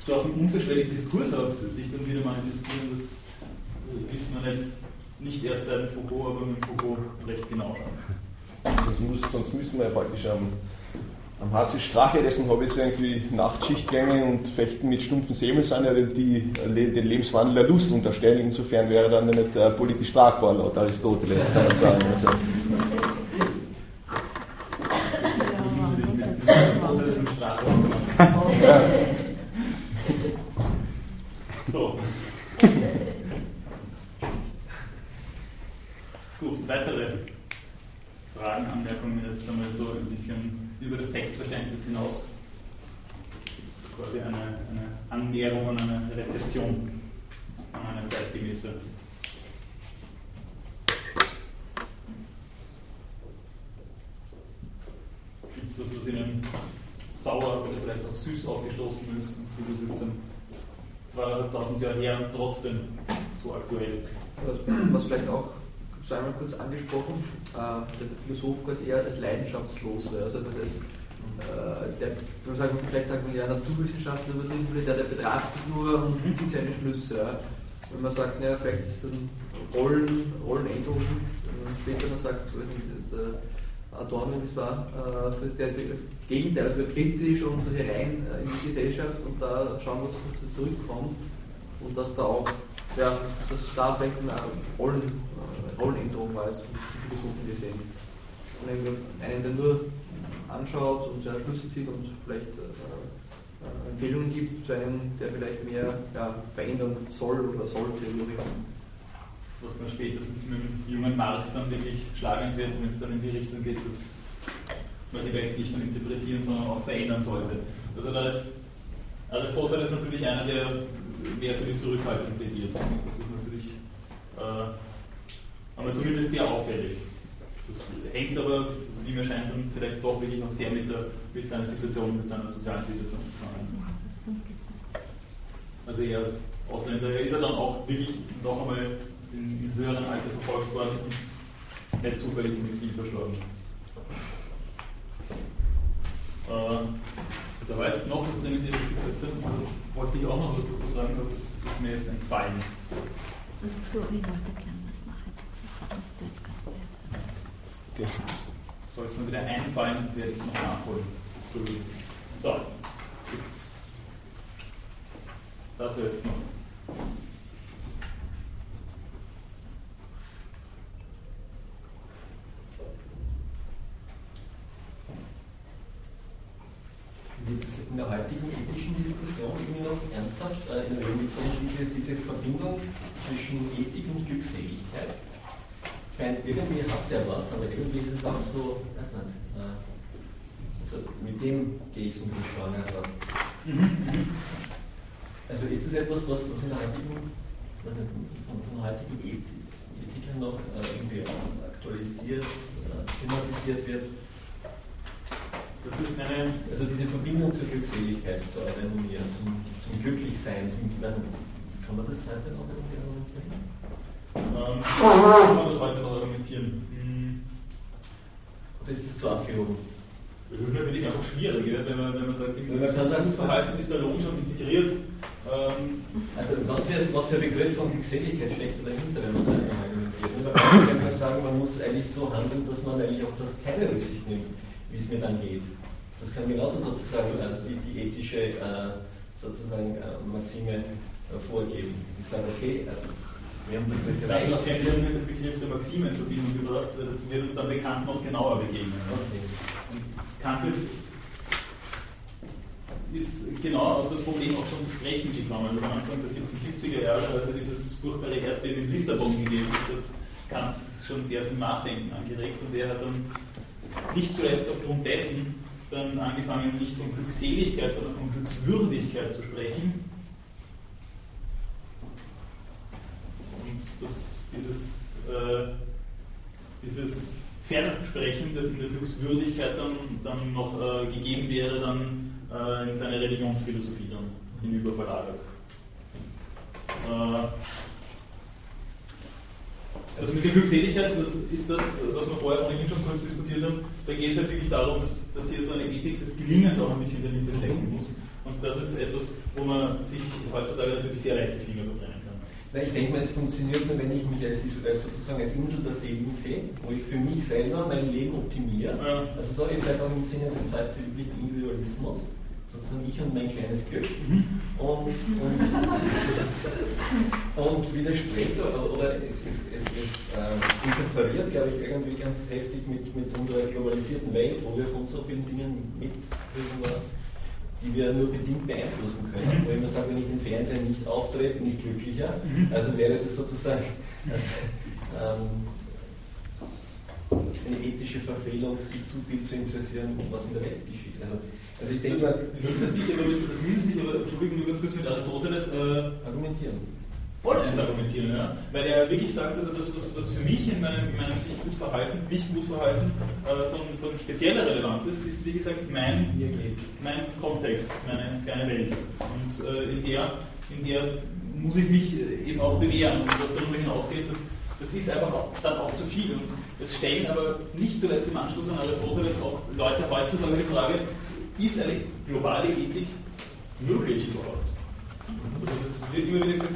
so auf einem unterschwelligen Diskurshaft sich dann wieder manifestieren, das äh, wissen wir nicht, nicht erst seit Foucault, aber mit Foucault recht genau schauen. Muss, sonst müssten wir ja praktisch am am ist Strache, habe ich irgendwie Nachtschichtgänge und Fechten mit stumpfen Säbeln die den Lebenswandel der Lust unterstellen. Insofern wäre dann nicht äh, politisch tragbar laut Aristoteles, kann man sagen. Also. So. Gut, weitere Fragen, Anmerkungen jetzt einmal so ein bisschen über das Textverständnis hinaus quasi eine, eine Annäherung an eine Rezeption, an eine zeitgemäße. Gibt es was, Ihnen sauer oder vielleicht auch süß aufgestoßen ist und Sie das über dann zweieinhalbtausend Jahre her trotzdem so aktuell? Was vielleicht auch so einmal kurz angesprochen, äh, der Philosoph quasi eher als Leidenschaftslose. Also das heißt, äh, der, man sagt, vielleicht sagt man ja Naturwissenschaftler übertrieben, der, der betrachtet nur und zieht seine Schlüsse. Ja. Wenn man sagt, naja, vielleicht ist dann Rollen, Rollenänderung, wenn man später dann sagt, so, ist der Adorno, das war äh, der, der, das Gegenteil, also kritisch und quasi rein äh, in die Gesellschaft und da schauen, was, was zurückkommt und dass da auch, ja, dass da vielleicht eine Rollen, Rollenänderung war, also Philosophen gesehen. Und einen, der nur anschaut und ja, Schlüsse zieht und vielleicht äh, äh, Empfehlungen gibt zu einem, der vielleicht mehr ja, verändern soll oder sollte. Was dann spätestens mit dem jungen Marx dann wirklich schlagend wird, wenn es dann in die Richtung geht, dass man die Welt nicht nur interpretieren, sondern auch verändern sollte. Also da ist Aristoteles natürlich einer, der mehr für die Zurückhaltung plädiert. Das ist natürlich äh, aber zumindest sehr auffällig. Das hängt aber wie mir scheint, dann vielleicht doch wirklich noch sehr mit, der, mit seiner Situation, mit seiner sozialen Situation zusammen. Also er als Ausländer ist er dann auch wirklich noch einmal in, höheren Alter verfolgt worden und nicht zufällig im Exil verstorben. Äh, da war jetzt noch, was nämlich gesagt hat, also wollte ich auch noch was dazu sagen, aber das ist mir jetzt entfallen. Flori Okay. soll es mir wieder einfallen, werde ich es noch nachholen. So, gibt's dazu jetzt noch. In der heutigen ethischen Diskussion irgendwie noch ernsthaft äh, in Erwägung gezogen, diese, diese Verbindung zwischen Ethik und Glückseligkeit? Meine, irgendwie hat es ja was, aber irgendwie ist es auch so, weiß nicht, äh, also mit dem gehe ich so ein bisschen schwanger. Aber also ist das etwas, was, was in der heutigen, von, von der heutigen Ethik, Ethik noch äh, irgendwie aktualisiert, äh, thematisiert wird? Das ist eine. Also diese Verbindung zur Glückseligkeit zu argumentieren, zum, zum Glücklichsein, zum kann man das heute noch irgendwie argumentieren? Ähm, kann man das heute noch argumentieren? Hm. Oder ist das zu abgehoben? Das ist natürlich einfach schwierig, wenn man, wenn man sagt, im man sagen, Verhalten ist der Lohn schon integriert. Ähm, also was für, was für ein Begriff von Glückseligkeit steckt dahinter, wenn man so einfach argumentiert? Man kann sagen, man muss eigentlich so handeln, dass man eigentlich auf das keine Rücksicht nimmt wie es mir dann geht. Das kann genauso sozusagen also die, die ethische äh, sozusagen äh, Maxime äh, vorgeben. Ich sage, okay, äh, wir haben das mit der Erzählung mit dem Begriff der Maxime in Verbindung gebracht, das wird uns dann bekannt noch genauer begegnen. Okay. Kant ist, ist genau auf das Problem auch schon zu sprechen gekommen. Also Anfang der 1770er Jahre, als er dieses furchtbare Erdbeben in Lissabon gegeben hat, hat Kant schon sehr zum Nachdenken angeregt und er hat dann nicht zuletzt aufgrund dessen dann angefangen, nicht von Glückseligkeit, sondern von Glückswürdigkeit zu sprechen. Und das, dieses, äh, dieses Versprechen, das in der Glückswürdigkeit dann, dann noch äh, gegeben wäre, dann äh, in seine Religionsphilosophie dann hinüber verlagert. Äh, also mit der Glückseligkeit, das ist das, was wir vorher ohnehin schon kurz diskutiert haben, da geht es halt wirklich darum, dass, dass hier so eine Ethik des Gelingens auch ein bisschen dahinter stecken muss. Und das ist etwas, wo man sich heutzutage natürlich sehr leicht die Finger verbrennen Weil ich denke mal, es funktioniert nur, wenn ich mich als, sozusagen als Insel der Segen sehe, wo ich für mich selber mein Leben optimiere. Ja. Also so ist auch im Sinne des Individualismus sozusagen ich und mein kleines Glück mhm. und, und, und, widerspricht oder, oder es, es, es, es äh, interferiert, glaube ich, irgendwie ganz heftig mit, mit unserer globalisierten Welt, wo wir von so vielen Dingen mitkriegen, was die wir nur bedingt beeinflussen können. Mhm. Wo ich immer sage, wenn ich den Fernseher nicht auftrete, bin ich glücklicher. Mhm. Also wäre das sozusagen also, ähm, eine ethische Verfehlung, sich zu viel zu interessieren, was in der Welt geschieht. Also also ich denke mal, das ließe sich aber, das ließe sich aber, Entschuldigung, nur ganz kurz mit Aristoteles äh, argumentieren. Vollends argumentieren, ja. Weil er wirklich sagt, also das, was, was für mich in meinem, in meinem sich gut verhalten, mich gut verhalten, äh, von, von spezieller Relevanz ist, ist wie gesagt mein, mein Kontext, meine kleine Welt. Und äh, in, der, in der muss ich mich eben auch bewähren. Und was darüber hinausgeht, das, das ist einfach auch, dann auch zu viel. Und es stellen aber nicht zuletzt im Anschluss an Aristoteles auch Leute heutzutage die Frage, ist eine globale Ethik möglich überhaupt? Also das wird immer wieder gesagt,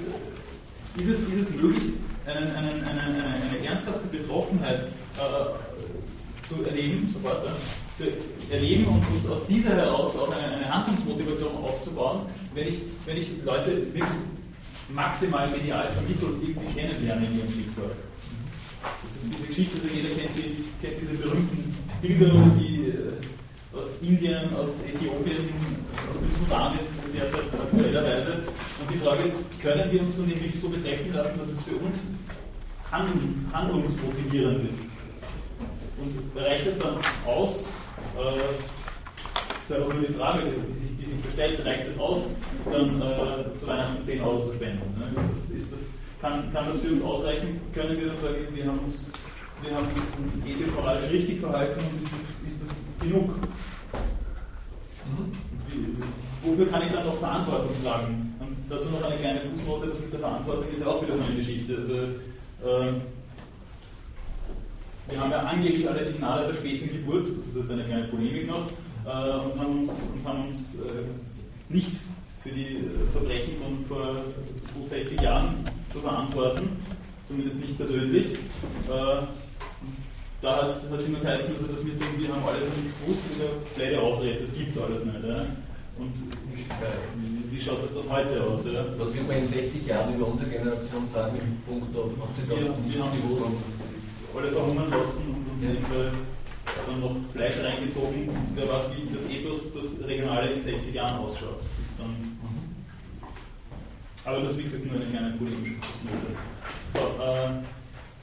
ist es, ist es möglich, einen, einen, eine, eine, eine ernsthafte Betroffenheit äh, zu erleben, sofort, äh, zu erleben und, und, aus dieser heraus auch eine, eine, Handlungsmotivation aufzubauen, wenn ich, wenn ich Leute wirklich maximal medial vermittelt irgendwie kennenlerne in ihrem Schicksal. Das ist diese Geschichte, also jeder kennt, die, kennt diese berühmten Bilder, die äh, aus Indien, aus Äthiopien, aus dem Sudan jetzt derzeit aktuellerweise. Und die Frage ist, können wir uns von dem wirklich so betreffen lassen, dass es für uns handlungsmotivierend ist? Und reicht es dann aus, äh, das ist einfach nur die Frage, die sich, die sich stellt, reicht es aus, dann äh, zu Weihnachten 10 Euro zu spenden? Ne? Ist das, ist das, kann, kann das für uns ausreichen? Können wir dann sagen, wir haben uns, wir haben uns ethisch moralisch richtig verhalten und ist das, ist das genug? Mhm. Wofür kann ich dann noch Verantwortung tragen? Und dazu noch eine kleine Fußnote, das mit der Verantwortung ist ja auch wieder so eine Geschichte. Also, äh, wir haben ja angeblich alle die Gnade der späten Geburt, das ist jetzt eine kleine Polemik noch, äh, und haben uns, und haben uns äh, nicht für die äh, Verbrechen von vor gut 60 Jahren zu verantworten, zumindest nicht persönlich. Äh, da hat es immer geheißen, also dass wir, wir haben alle von nichts gewusst, das ist eine blöde Ausrede, das gibt es alles nicht. Ja? Und wie schaut das dann heute aus? Ja? Was wird man in 60 Jahren über unsere Generation sagen im Punkt, ob sie da nichts haben gewusst? alle verhungern lassen und, ja. dann noch Fleisch reingezogen und wer weiß, wie das Ethos, das Regionale in 60 Jahren ausschaut. Das dann aber das ist wie gesagt nur eine kleine polemische Fußnote. So, äh,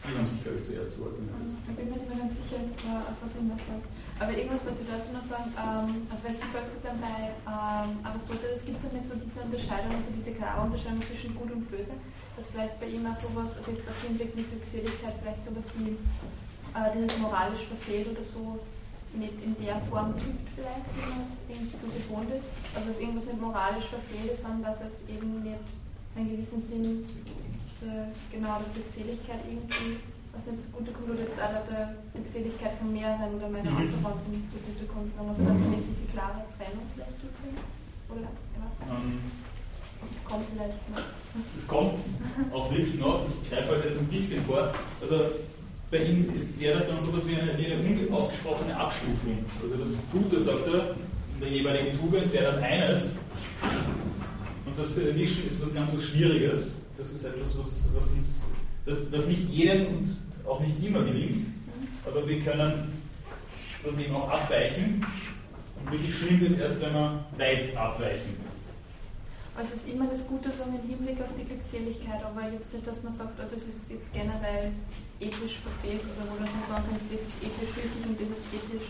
Sie haben sich, glaube ich, zuerst zu Wort gemeldet. Ich bin mir nicht mehr ganz sicher, äh, auf was ich noch wollte. Aber irgendwas wollte ich dazu noch sagen. Ähm, also, weil Sie vorher gesagt bei ähm, Aristoteles gibt es ja nicht so diese Unterscheidung, also diese klare Unterscheidung zwischen Gut und Böse. Dass vielleicht bei ihm auch sowas, also jetzt auf den Blick mit Glückseligkeit, vielleicht sowas wie äh, dieses moralisch verfehlt oder so nicht in der Form gibt, vielleicht, wie man es irgendwie so gewohnt ist. Also, dass irgendwas nicht moralisch verfehlt ist, sondern dass es eben nicht einen gewissen Sinn der, genau der Glückseligkeit irgendwie was nicht zugutekommt oder jetzt auch der Glückseligkeit von mehreren oder meiner Mhm. Anverwandten zugutekommt. Also dass da nicht diese klare Trennung vielleicht gibt. Oder nicht. Ähm, Das kommt vielleicht noch. Das kommt auch wirklich noch. Ich greife heute jetzt ein bisschen vor. Also bei ihm ist, wäre das dann sowas wie eine, wie eine unausgesprochene Abstufung. Also das Gute, sagt er, in der jeweiligen Tugend wäre dann eines. Und das zu erwischen ist was ganz was Schwieriges. Das ist etwas, was, was uns, das, das nicht jedem und auch nicht immer gelingt. Aber wir können von dem auch abweichen. Und wirklich schlimm wird es erst, wenn wir weit abweichen. Also es ist immer das Gute so im Hinblick auf die Glückseligkeit, aber jetzt nicht, dass man sagt, also es ist jetzt generell ethisch verfehlt, also wo dass man sagen kann, das ist ethisch richtig und das ist ethisch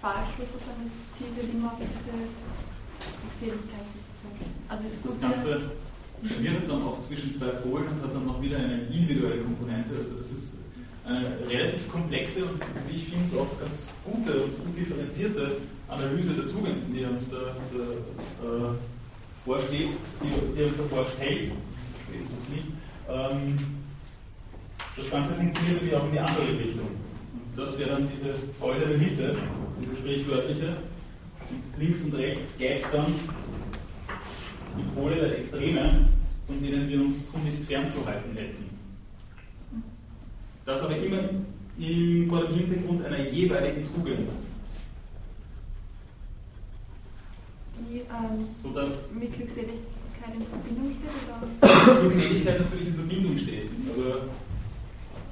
falsch, sozusagen, das Ziel wird immer auf diese Glückseligkeit sozusagen. Also es ist Das gut, Ganze schwirrt dann auch zwischen zwei Polen und hat dann noch wieder eine individuelle Komponente. Also das ist eine relativ komplexe und wie ich finde auch ganz gute und gut differenzierte Analyse der Tugenden, die uns da, da äh, vorschlägt, die, die uns da vorstellt. Ähm, das Ganze funktioniert natürlich auch in die andere Richtung. Und das wäre dann diese goldene Mitte, diese sprichwörtliche. Und links und rechts gäbe es dann die Pole der Extreme, von denen wir uns tunlichst fernzuhalten hätten. Das aber immer im, vor dem Hintergrund einer jeweiligen Tugend, die ähm, sodass mit Glückseligkeit in Verbindung steht oder Glückseligkeit natürlich in Verbindung steht. Aber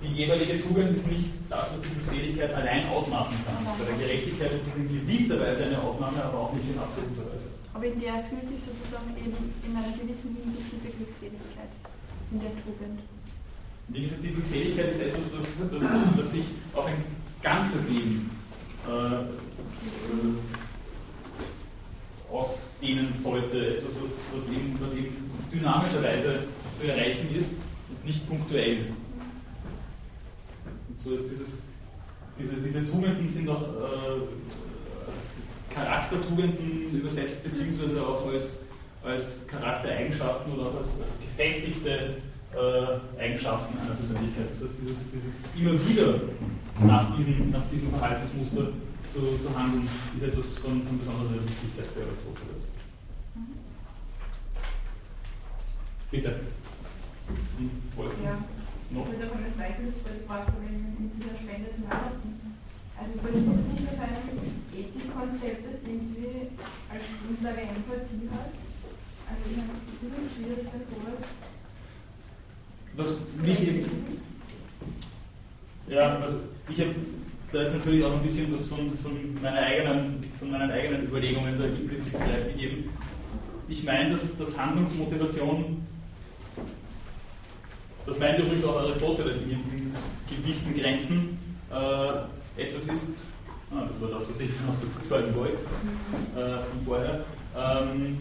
die jeweilige Tugend ist nicht das, was die Glückseligkeit allein ausmachen kann. Bei der Gerechtigkeit ist es in gewisser Weise eine Ausnahme, aber auch nicht in absoluter Weise. Aber in der erfüllt sich sozusagen eben in einer gewissen Hinsicht diese Glückseligkeit in der Tugend. Wie gesagt, die Glückseligkeit ist etwas, was, das, das sich auf ein ganzes Leben äh, ausdehnen sollte. Etwas, was, was, eben, was eben dynamischerweise zu erreichen ist und nicht punktuell. Und so ist dieses, diese, diese Tugenden sind auch äh, Charaktertugenden übersetzt, beziehungsweise auch als, als Charaktereigenschaften oder auch als, als gefestigte äh, Eigenschaften einer Persönlichkeit. Das heißt, dieses, dieses immer wieder nach diesem, nach diesem Verhaltensmuster zu, zu handeln, ist etwas von, von besonderer Wichtigkeit für Aristoteles. Bitte. Sie wollten Ja. noch? Ich würde aber das der Frage mit dieser Spende zum Arbeiten. Also würde das nicht auf einem Ethikkonzept, das irgendwie als Grundlage Empathie hat. Also ich meine, es ist nicht schwierig, wenn sowas. Was mich eben. Ja, also ich habe da jetzt natürlich auch ein bisschen was von, von, meiner eigenen, von meinen eigenen Überlegungen da implizit preisgegeben. Ich meine, dass, dass Handlungsmotivation, das meint übrigens auch Aristoteles in, in gewissen Grenzen, äh, etwas ist, ah, das war das, was ich noch dazu sagen wollte, äh, von vorher, ähm,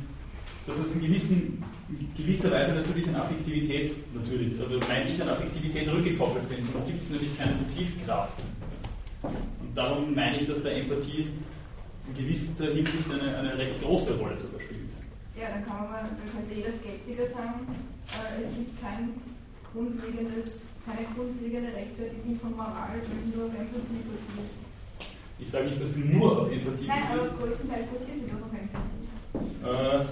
dass es in, gewissen, in gewisser Weise natürlich an Affektivität, natürlich, also meine ich an Affektivität rückgekoppelt bin, sonst gibt es nämlich keine Motivkraft. Und darum meine ich, dass der Empathie in gewisser Hinsicht eine, eine recht große Rolle sogar spielt. Ja, dann kann man, dann könnte jeder Skeptiker sagen, äh, es gibt kein grundlegendes, keine grundlegende Rechtfertigung von Moral, die nur auf Empathie basiert. Ich sage nicht, dass sie nur auf Empathie Nein, aber basiert. größtenteils basiert sie doch auf Empathie. Äh,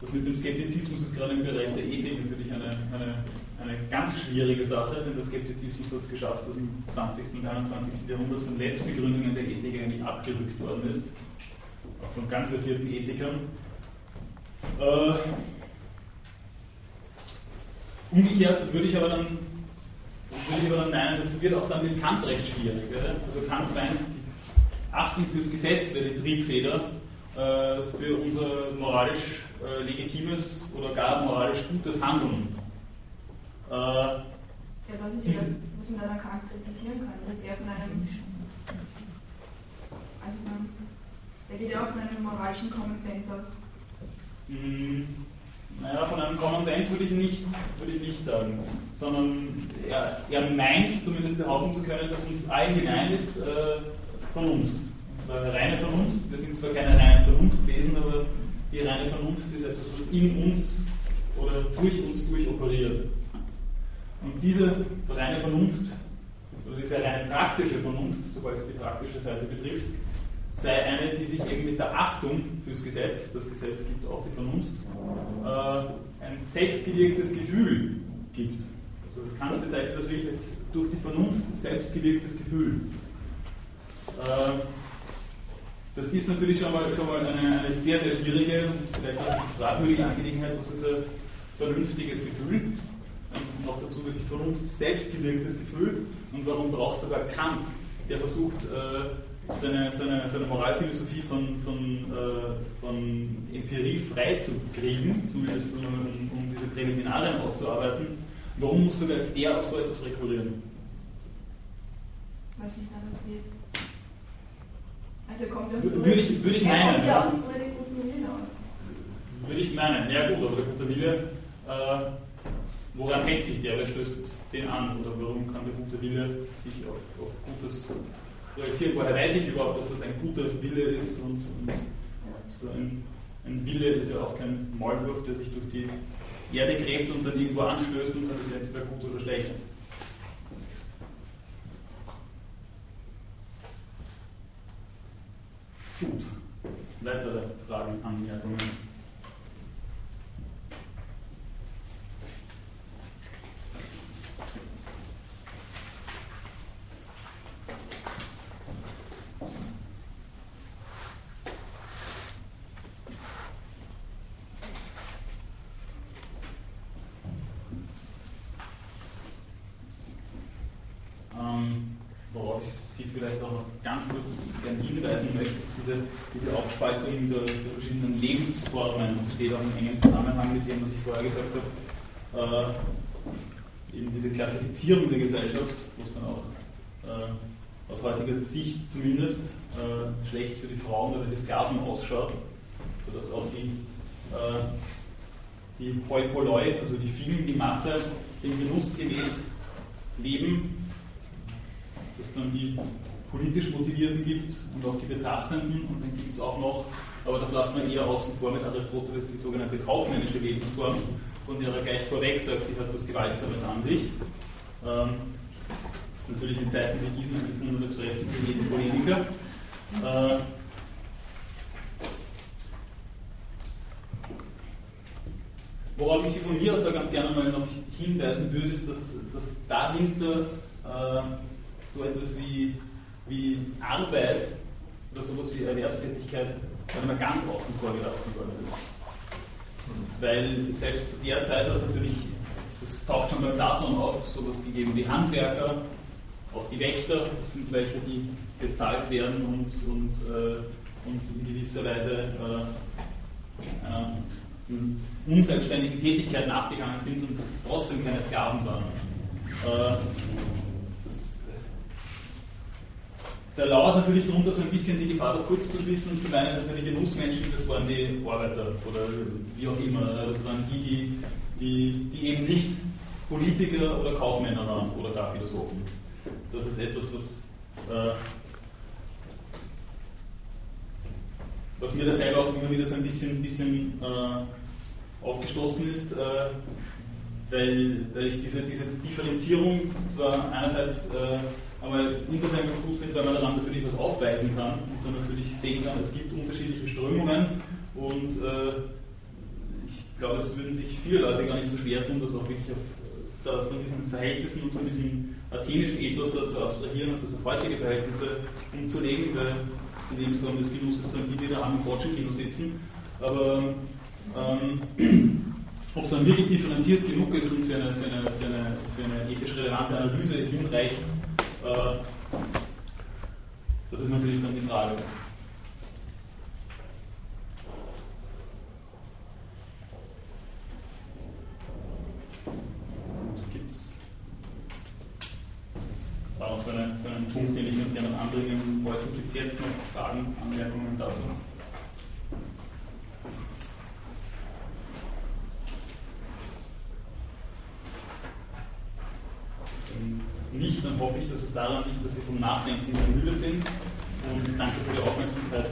das mit dem Skeptizismus ist gerade im Bereich der Ethik natürlich eine, eine, eine ganz schwierige Sache, denn der Skeptizismus hat es geschafft, dass im 20. und 21. Jahrhundert von Letztbegründungen der Ethik eigentlich abgerückt worden ist, auch von ganz versierten Ethikern. Äh, umgekehrt würde ich aber dann würde ich aber dann meinen, das wird auch dann mit Kant recht schwierig. Also Kant meint, Achtung fürs Gesetz wäre die Triebfeder äh, für unser moralisch äh, legitimes oder gar moralisch gutes Handeln. Äh, ja, das ist ja das, was man dann Kant kritisieren kann, dass er von einem also man, der geht ja auch von einem moralischen Common Sense aus. Hm, naja, von einem Common Sense würde ich nicht, würde ich nicht sagen, sondern er, er meint zumindest behaupten zu können, dass uns allgemein ist äh, Vernunft. Und zwar reine Vernunft. Wir sind zwar keine reinen Vernunftwesen, aber die reine Vernunft ist etwas, was in uns oder durch uns durchoperiert. Und diese reine Vernunft, also diese reine praktische Vernunft, sobald es die praktische Seite betrifft, sei eine, die sich eben mit der Achtung fürs Gesetz, das Gesetz gibt auch die Vernunft, äh, ein selbstgewirktes Gefühl gibt. Also Kant bezeichnet das wirklich als durch die Vernunft selbstgewirktes Gefühl. Äh, das ist natürlich schon mal, schon mal eine, eine, sehr, sehr schwierige und vielleicht auch fragwürdige Angelegenheit, was ist ein vernünftiges Gefühl? Und noch dazu durch die Vernunft selbstgewirktes Gefühl. Und warum braucht sogar Kant, der versucht, äh, seine, seine, seine Moralphilosophie von, von, äh, von Empirie frei zu kriegen, zumindest um, um diese Präliminarien auszuarbeiten, warum muss sogar er auf so etwas rekurrieren? Weil es nicht anders geht. Also kommt würde ich, würde ich meinen. Ja, auch ohne den guten Willen aus. Würde ich meinen. Ja gut, aber der gute Wille, äh, woran hält sich der? Wer stößt den an? Oder warum kann der gute Wille sich auf, auf Gutes projizieren. Woher weiß ich überhaupt, dass das ein guter Wille ist und, und so ein, ein, Wille ist ja auch kein Maulwurf, der sich durch die Erde gräbt und dann irgendwo anstößt und dann ist er entweder gut oder schlecht. Gut. Weitere Fragen, Anmerkungen? Aufspaltung der, der, verschiedenen Lebensformen. Das steht auch im engen Zusammenhang mit dem, was ich vorher gesagt habe. Äh, eben diese Klassifizierung der Gesellschaft, wo es dann auch äh, aus heutiger Sicht zumindest äh, schlecht für die Frauen oder die Sklaven ausschaut, sodass auch die, äh, die Poipoloi, also die vielen, die Masse, dem Genuss gemäß leben, dass dann die politisch Motivierten gibt und auch die Betrachtenden. Und dann gibt es auch noch, aber das lassen wir eher außen vor mit Aristoteles, die sogenannte kaufmännische Lebensform, von der er gleich vorweg sagt, die hat was Gewaltsames an sich. Ähm, natürlich in Zeiten wie diesen ein gefundenes Fressen für jeden Politiker. Äh, Worauf ich Sie von mir aus da ganz gerne mal noch hinweisen würde, ist, dass, dass dahinter äh, so etwas wie wie Arbeit oder sowas wie Erwerbstätigkeit einmal ganz außen vor gelassen worden ist. Weil selbst zu der Zeit hat es natürlich, das taucht schon beim Platon auf, sowas gegeben wie Handwerker, auch die Wächter, das sind welche, die bezahlt werden und, und, äh, und in gewisser Weise äh, äh, unselbstständigen Tätigkeit nachgegangen sind und trotzdem keine Sklaven waren. Da lauert natürlich darunter so ein bisschen die Gefahr, das kurz zu schließen und zu meinen, dass ja die Genussmenschen, das waren die Arbeiter oder wie auch immer. Das waren die, die, die, die eben nicht Politiker oder Kaufmänner waren oder gar Philosophen. Das ist etwas, was, äh, was mir da selber auch immer wieder so ein bisschen, bisschen äh, aufgestoßen ist, äh, weil, weil ich diese, diese Differenzierung zwar einerseits äh, aber insofern ganz gut finde, weil man daran natürlich was aufweisen kann und dann natürlich sehen kann, es gibt unterschiedliche Strömungen und äh, ich glaube, es würden sich viele Leute gar nicht so schwer tun, das auch wirklich auf da von diesen Verhältnissen und von diesem athenischen Ethos da zu abstrahieren und das auf heutige Verhältnisse umzulegen, weil im Lebensraum des Genusses sind die, die da am Kino sitzen. Aber ähm, ob es dann wirklich differenziert genug ist und für eine, für eine, für eine, für eine ethisch relevante Analyse hinreicht, das ist natürlich dann die Frage. war auch so, eine, so ein Punkt, den ich uns gerne anbringen wollte. Gibt es jetzt noch Fragen, Anmerkungen dazu? Nicht, dann hoffe ich, dass es daran liegt, dass Sie vom Nachdenken ermüdet sind. Und danke für die Aufmerksamkeit.